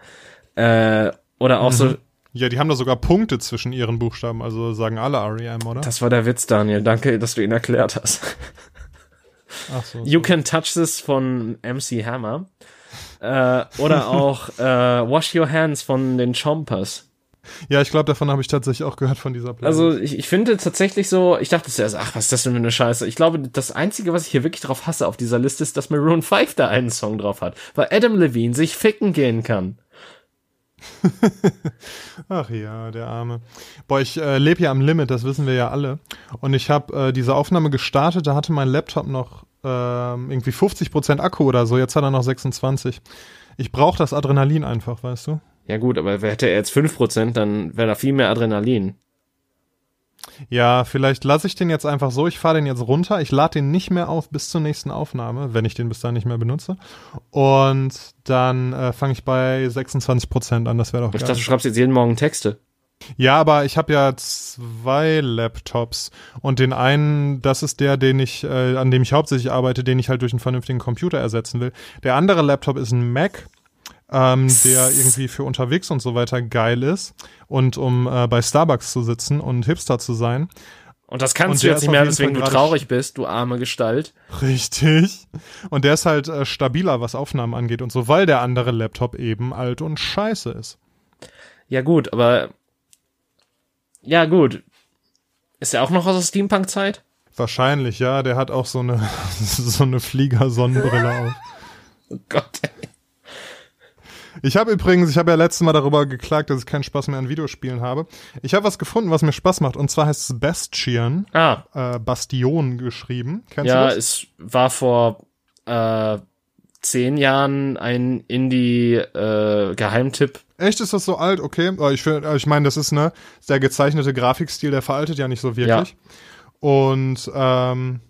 Äh, oder auch so, ja, die haben da sogar Punkte zwischen ihren Buchstaben, also sagen alle REM, oder? das war der Witz, Daniel. Danke, dass du ihn erklärt hast. Ach so. You Can Touch This von MC Hammer. Äh, oder auch äh, Wash Your Hands von den Chompers. Ja, ich glaube, davon habe ich tatsächlich auch gehört von dieser Playlist. Also ich, ich finde tatsächlich so, ich dachte zuerst, ach, was ist das denn für eine Scheiße? Ich glaube, das Einzige, was ich hier wirklich drauf hasse auf dieser Liste, ist, dass Maroon 5 da einen Song drauf hat. Weil Adam Levine sich ficken gehen kann. Ach ja, der Arme. Boah, ich äh, lebe ja am Limit, das wissen wir ja alle. Und ich habe äh, diese Aufnahme gestartet, da hatte mein Laptop noch ähm, irgendwie 50% Akku oder so, jetzt hat er noch 26. Ich brauche das Adrenalin einfach, weißt du? Ja gut, aber hätte er jetzt 5%, dann wäre da viel mehr Adrenalin. Ja, vielleicht lasse ich den jetzt einfach so, ich fahre den jetzt runter, ich lade den nicht mehr auf bis zur nächsten Aufnahme, wenn ich den bis dahin nicht mehr benutze. Und dann äh, fange ich bei 26% an, das wäre doch Ich geil. dachte, du schreibst jetzt jeden Morgen Texte. Ja, aber ich habe ja zwei Laptops und den einen, das ist der, den ich, äh, an dem ich hauptsächlich arbeite, den ich halt durch einen vernünftigen Computer ersetzen will. Der andere Laptop ist ein Mac, ähm, der irgendwie für unterwegs und so weiter geil ist und um äh, bei Starbucks zu sitzen und Hipster zu sein. Und das kannst Und du jetzt nicht mehr, deswegen du traurig bist, du arme Gestalt. Richtig. Und der ist halt äh, stabiler, was Aufnahmen angeht und so, weil der andere Laptop eben alt und scheiße ist. Ja gut, aber ja gut. Ist er auch noch aus der Steampunk-Zeit? Wahrscheinlich, ja. Der hat auch so eine, so eine Flieger-Sonnenbrille auf. Oh Gott. Ey. Ich habe übrigens, ich habe ja letztes Mal darüber geklagt, dass ich keinen Spaß mehr an Videospielen habe. Ich habe was gefunden, was mir Spaß macht, und zwar heißt es Bastian, Ah, äh, Bastion geschrieben. Kennst ja, du das? es war vor äh, zehn Jahren ein Indie-Geheimtipp. Echt, ist das so alt? Okay. Ich, ich meine, das ist ne, der gezeichnete Grafikstil, der veraltet ja nicht so wirklich. Und ähm,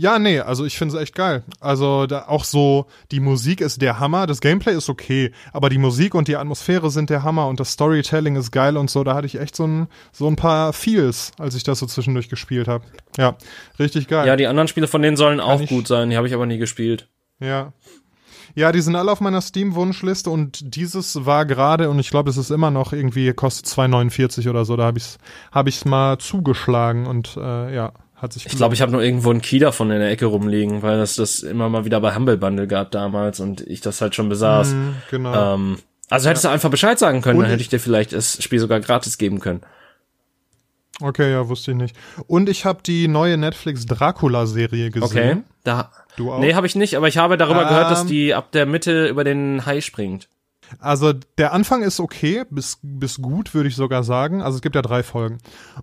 ja, nee, also ich finde es echt geil. Also da auch so, die Musik ist der Hammer, das Gameplay ist okay, aber die Musik und die Atmosphäre sind der Hammer und das Storytelling ist geil und so. Da hatte ich echt so ein, so ein paar Feels, als ich das so zwischendurch gespielt habe. Ja, richtig geil. ja, die anderen Spiele von denen sollen auch ich- gut sein, die habe ich aber nie gespielt. Ja. Ja, die sind alle auf meiner Steam-Wunschliste und dieses war gerade, und ich glaube, es ist immer noch irgendwie, kostet 2,49 oder so, da habe ich es hab ich's mal zugeschlagen und äh, ja, hat sich Ich glaube, ich habe nur irgendwo einen Key davon in der Ecke rumliegen, weil das das immer mal wieder bei Humble Bundle gab damals und ich das halt schon besaß. Mhm, genau. Ähm, also hättest du einfach Bescheid sagen können, Und dann hätte ich- ich dir vielleicht das Spiel sogar gratis geben können. Okay, ja, wusste ich nicht. Und ich habe die neue Netflix Dracula-Serie gesehen. Okay. Da. Du auch? Nee, habe ich nicht, aber ich habe darüber Ähm. gehört, dass die ab der Mitte über den Hai springt. Also der Anfang ist okay, bis, bis gut, würde ich sogar sagen. Also es gibt ja drei Folgen.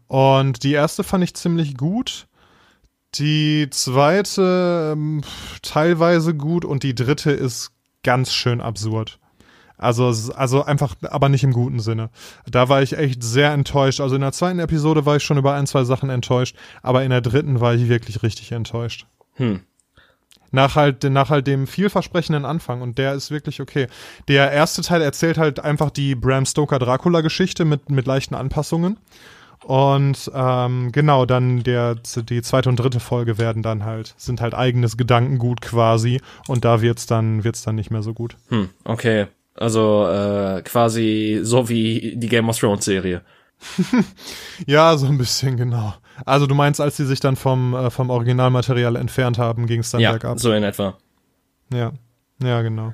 Und die erste fand ich ziemlich gut. Die zweite ähm, teilweise gut und die dritte ist ganz schön absurd. Also, also einfach, aber nicht im guten Sinne. Da war ich echt sehr enttäuscht. Also in der zweiten Episode war ich schon über ein, zwei Sachen enttäuscht, aber in der dritten war ich wirklich richtig enttäuscht. Hm. Nach halt, nach halt dem vielversprechenden Anfang und der ist wirklich okay. Der erste Teil erzählt halt einfach die Bram Stoker Dracula Geschichte mit, mit leichten Anpassungen. Und ähm, genau, dann der, die zweite und dritte Folge werden dann halt, sind halt eigenes Gedankengut quasi und da wird's dann, wird's dann nicht mehr so gut. Hm, okay. Also äh, quasi so wie die Game of Thrones Serie. Ja, so ein bisschen, genau. Also du meinst, als die sich dann vom, äh, vom Originalmaterial entfernt haben, ging's dann Ja, bergab. so in etwa. Ja. Ja, genau.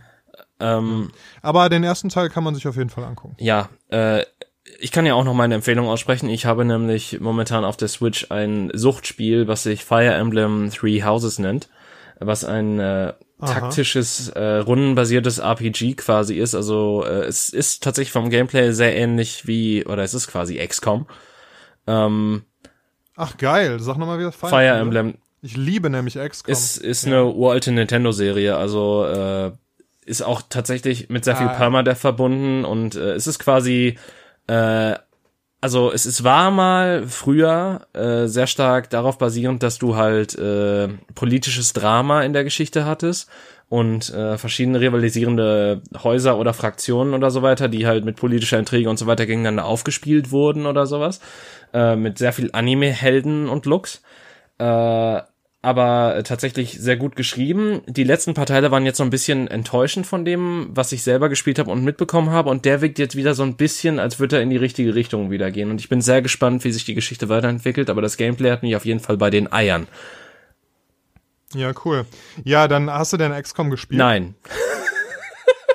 Ähm, Aber den ersten Teil kann man sich auf jeden Fall angucken. ja, äh, ich kann ja auch noch meine Empfehlung aussprechen. Ich habe nämlich momentan auf der Switch ein Suchtspiel, was sich Fire Emblem Three Houses nennt, was ein äh, taktisches, äh, rundenbasiertes RPG quasi ist. Also äh, es ist tatsächlich vom Gameplay sehr ähnlich wie, oder es ist quasi XCOM. Ähm, Ach geil, sag nochmal wieder Fire, Fire Emblem Ich liebe nämlich XCOM. ist, ist eine uralte Nintendo-Serie, also äh, ist auch tatsächlich mit sehr viel Ah. Permadeath verbunden und äh, es ist quasi Äh, also es, es war mal früher äh, sehr stark darauf basierend, dass du halt äh, politisches Drama in der Geschichte hattest und äh, verschiedene rivalisierende Häuser oder Fraktionen oder so weiter, die halt mit politischer Intrige und so weiter gegeneinander aufgespielt wurden oder sowas, äh, mit sehr viel Anime-Helden und Looks. Äh, aber tatsächlich sehr gut geschrieben. Die letzten paar Teile waren jetzt so ein bisschen enttäuschend von dem, was ich selber gespielt habe und mitbekommen habe. Und der wirkt jetzt wieder so ein bisschen, als würde er in die richtige Richtung wieder gehen. Und ich bin sehr gespannt, wie sich die Geschichte weiterentwickelt. Aber das Gameplay hat mich auf jeden Fall bei den Eiern. Ja, cool. Ja, dann hast du denn XCOM gespielt? Nein.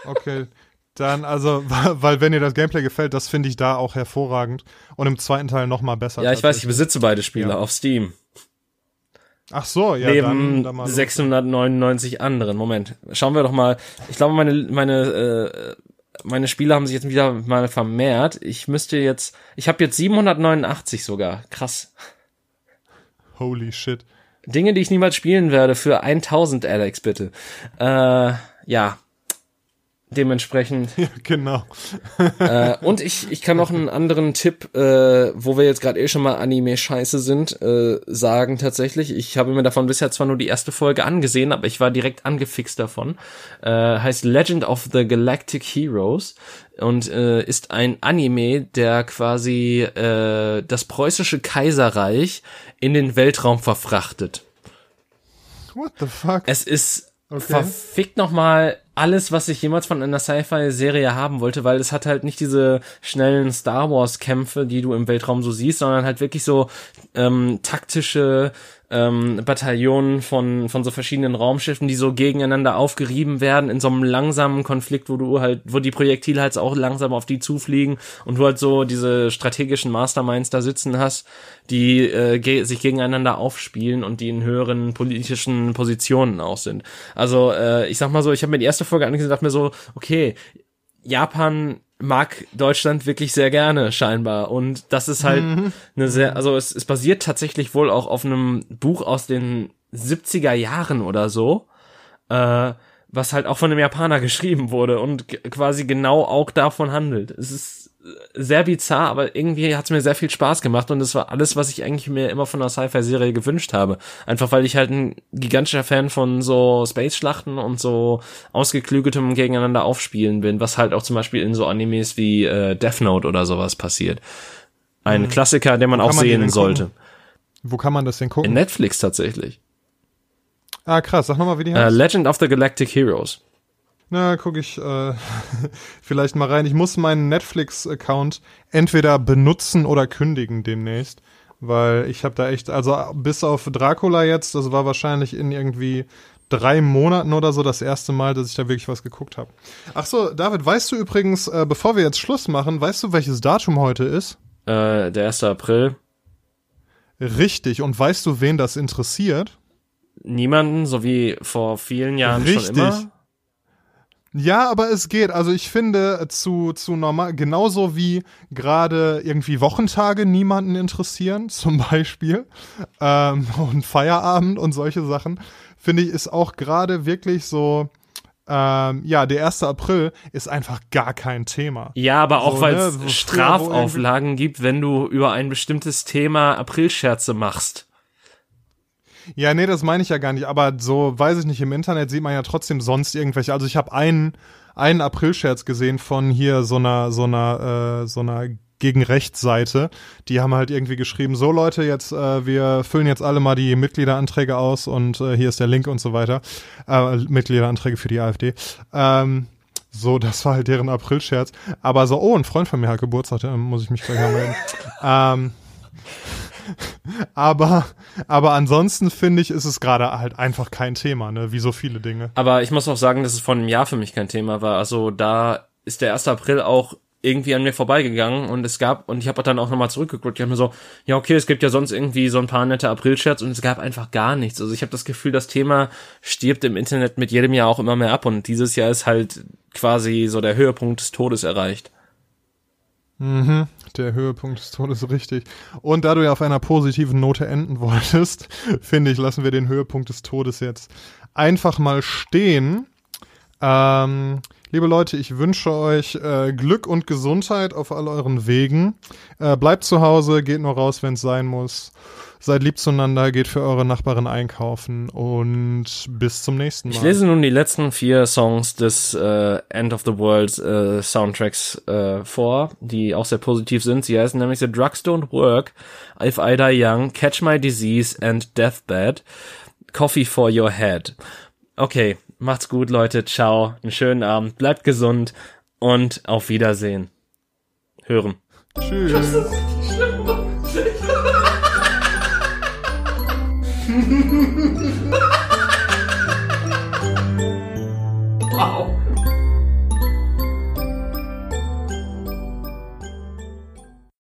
Okay. Dann, also, weil wenn dir das Gameplay gefällt, das finde ich da auch hervorragend. Und im zweiten Teil noch mal besser. Ja, ich weiß, ich besitze beide Spiele ja. auf Steam. Ach so, ja. Neben dann, dann 699 anderen. Moment, schauen wir doch mal. Ich glaube, meine meine äh, meine Spiele haben sich jetzt wieder mal vermehrt. Ich müsste jetzt, ich habe jetzt 789 sogar. Krass. Holy shit. Dinge, die ich niemals spielen werde für 1000, Alex, bitte. Äh, ja, Dementsprechend. Ja, genau. äh, und ich, ich kann noch einen anderen Tipp, äh, wo wir jetzt gerade eh schon mal Anime-Scheiße sind, äh, sagen tatsächlich. Ich habe mir davon bisher zwar nur die erste Folge angesehen, aber ich war direkt angefixt davon. Äh, heißt Legend of the Galactic Heroes und äh, ist ein Anime, der quasi äh, das preußische Kaiserreich in den Weltraum verfrachtet. What the fuck? Es ist okay. verfickt nochmal alles, was ich jemals von einer Sci-Fi-Serie haben wollte, weil es hat halt nicht diese schnellen Star Wars-Kämpfe, die du im Weltraum so siehst, sondern halt wirklich so ähm, taktische ähm, Bataillonen von, von so verschiedenen Raumschiffen, die so gegeneinander aufgerieben werden in so einem langsamen Konflikt, wo du halt, wo die Projektile halt auch langsam auf die zufliegen und du halt so diese strategischen Masterminds da sitzen hast, die äh, ge sich gegeneinander aufspielen und die in höheren politischen Positionen auch sind. Also äh, ich sag mal so, ich habe mir die erste Folge angesehen und dachte mir so, okay, Japan mag Deutschland wirklich sehr gerne, scheinbar. Und das ist halt mhm. eine sehr, also es, es basiert tatsächlich wohl auch auf einem Buch aus den 70er Jahren oder so, äh, was halt auch von einem Japaner geschrieben wurde und quasi genau auch davon handelt. Es ist sehr bizarr, aber irgendwie hat es mir sehr viel Spaß gemacht und es war alles, was ich eigentlich mir immer von einer Sci-Fi-Serie gewünscht habe. Einfach weil ich halt ein gigantischer Fan von so Space-Schlachten und so ausgeklügeltem Gegeneinander aufspielen bin, was halt auch zum Beispiel in so Animes wie äh, Death Note oder sowas passiert. Ein mhm. Klassiker, den man auch man sehen sollte. Wo kann man das denn gucken? In Netflix tatsächlich. Ah, krass. Sag nochmal, wie die heißt. Uh, Legend of the Galactic Heroes. Na, gucke ich äh, vielleicht mal rein. Ich muss meinen Netflix-Account entweder benutzen oder kündigen demnächst, weil ich habe da echt, also bis auf Dracula jetzt, das war wahrscheinlich in irgendwie drei Monaten oder so das erste Mal, dass ich da wirklich was geguckt habe. Ach so, David, weißt du übrigens, äh, bevor wir jetzt Schluss machen, weißt du, welches Datum heute ist? Äh, der 1. April. Richtig. Und weißt du, wen das interessiert? Niemanden, so wie vor vielen Jahren Richtig. schon immer. Ja, aber es geht. Also ich finde zu, zu normal, genauso wie gerade irgendwie Wochentage niemanden interessieren, zum Beispiel, ähm, und Feierabend und solche Sachen, finde ich, ist auch gerade wirklich so, ähm, ja, der 1. April ist einfach gar kein Thema. Ja, aber auch so, weil es ne, Strafauflagen gibt, wenn du über ein bestimmtes Thema Aprilscherze machst. Ja, nee, das meine ich ja gar nicht. Aber so, weiß ich nicht, im Internet sieht man ja trotzdem sonst irgendwelche. Also ich habe einen, einen Aprilscherz gesehen von hier so einer, so einer, äh, so einer gegen Rechtsseite. Die haben halt irgendwie geschrieben, so Leute, jetzt, äh, wir füllen jetzt alle mal die Mitgliederanträge aus und äh, hier ist der Link und so weiter. Äh, Mitgliederanträge für die AfD. Ähm, so, das war halt deren Aprilscherz. Aber so, oh, ein Freund von mir hat Geburtstag, da muss ich mich gleich mal melden. ähm, aber, aber ansonsten finde ich, ist es gerade halt einfach kein Thema, ne, wie so viele Dinge. Aber ich muss auch sagen, dass es vor einem Jahr für mich kein Thema war. Also da ist der 1. April auch irgendwie an mir vorbeigegangen und es gab, und ich habe dann auch nochmal zurückgeguckt, ich habe mir so, ja okay, es gibt ja sonst irgendwie so ein paar nette Aprilscherz und es gab einfach gar nichts. Also ich habe das Gefühl, das Thema stirbt im Internet mit jedem Jahr auch immer mehr ab und dieses Jahr ist halt quasi so der Höhepunkt des Todes erreicht. Mhm, der Höhepunkt des Todes, richtig. Und da du ja auf einer positiven Note enden wolltest, finde ich, lassen wir den Höhepunkt des Todes jetzt einfach mal stehen. Ähm, Liebe Leute, ich wünsche euch äh, Glück und Gesundheit auf all euren Wegen. Äh, bleibt zu Hause, geht nur raus, wenn es sein muss. Seid lieb zueinander, geht für eure Nachbarin einkaufen und bis zum nächsten Mal. Ich lese nun die letzten vier Songs des äh, End of the World äh, Soundtracks äh, vor, die auch sehr positiv sind. Sie heißen nämlich The Drugs Don't Work, If I Die Young, Catch My Disease and Deathbed, Coffee for Your Head. Okay, macht's gut, Leute. Ciao. Einen schönen Abend. Bleibt gesund und auf Wiedersehen. Hören. Tschüss. wow.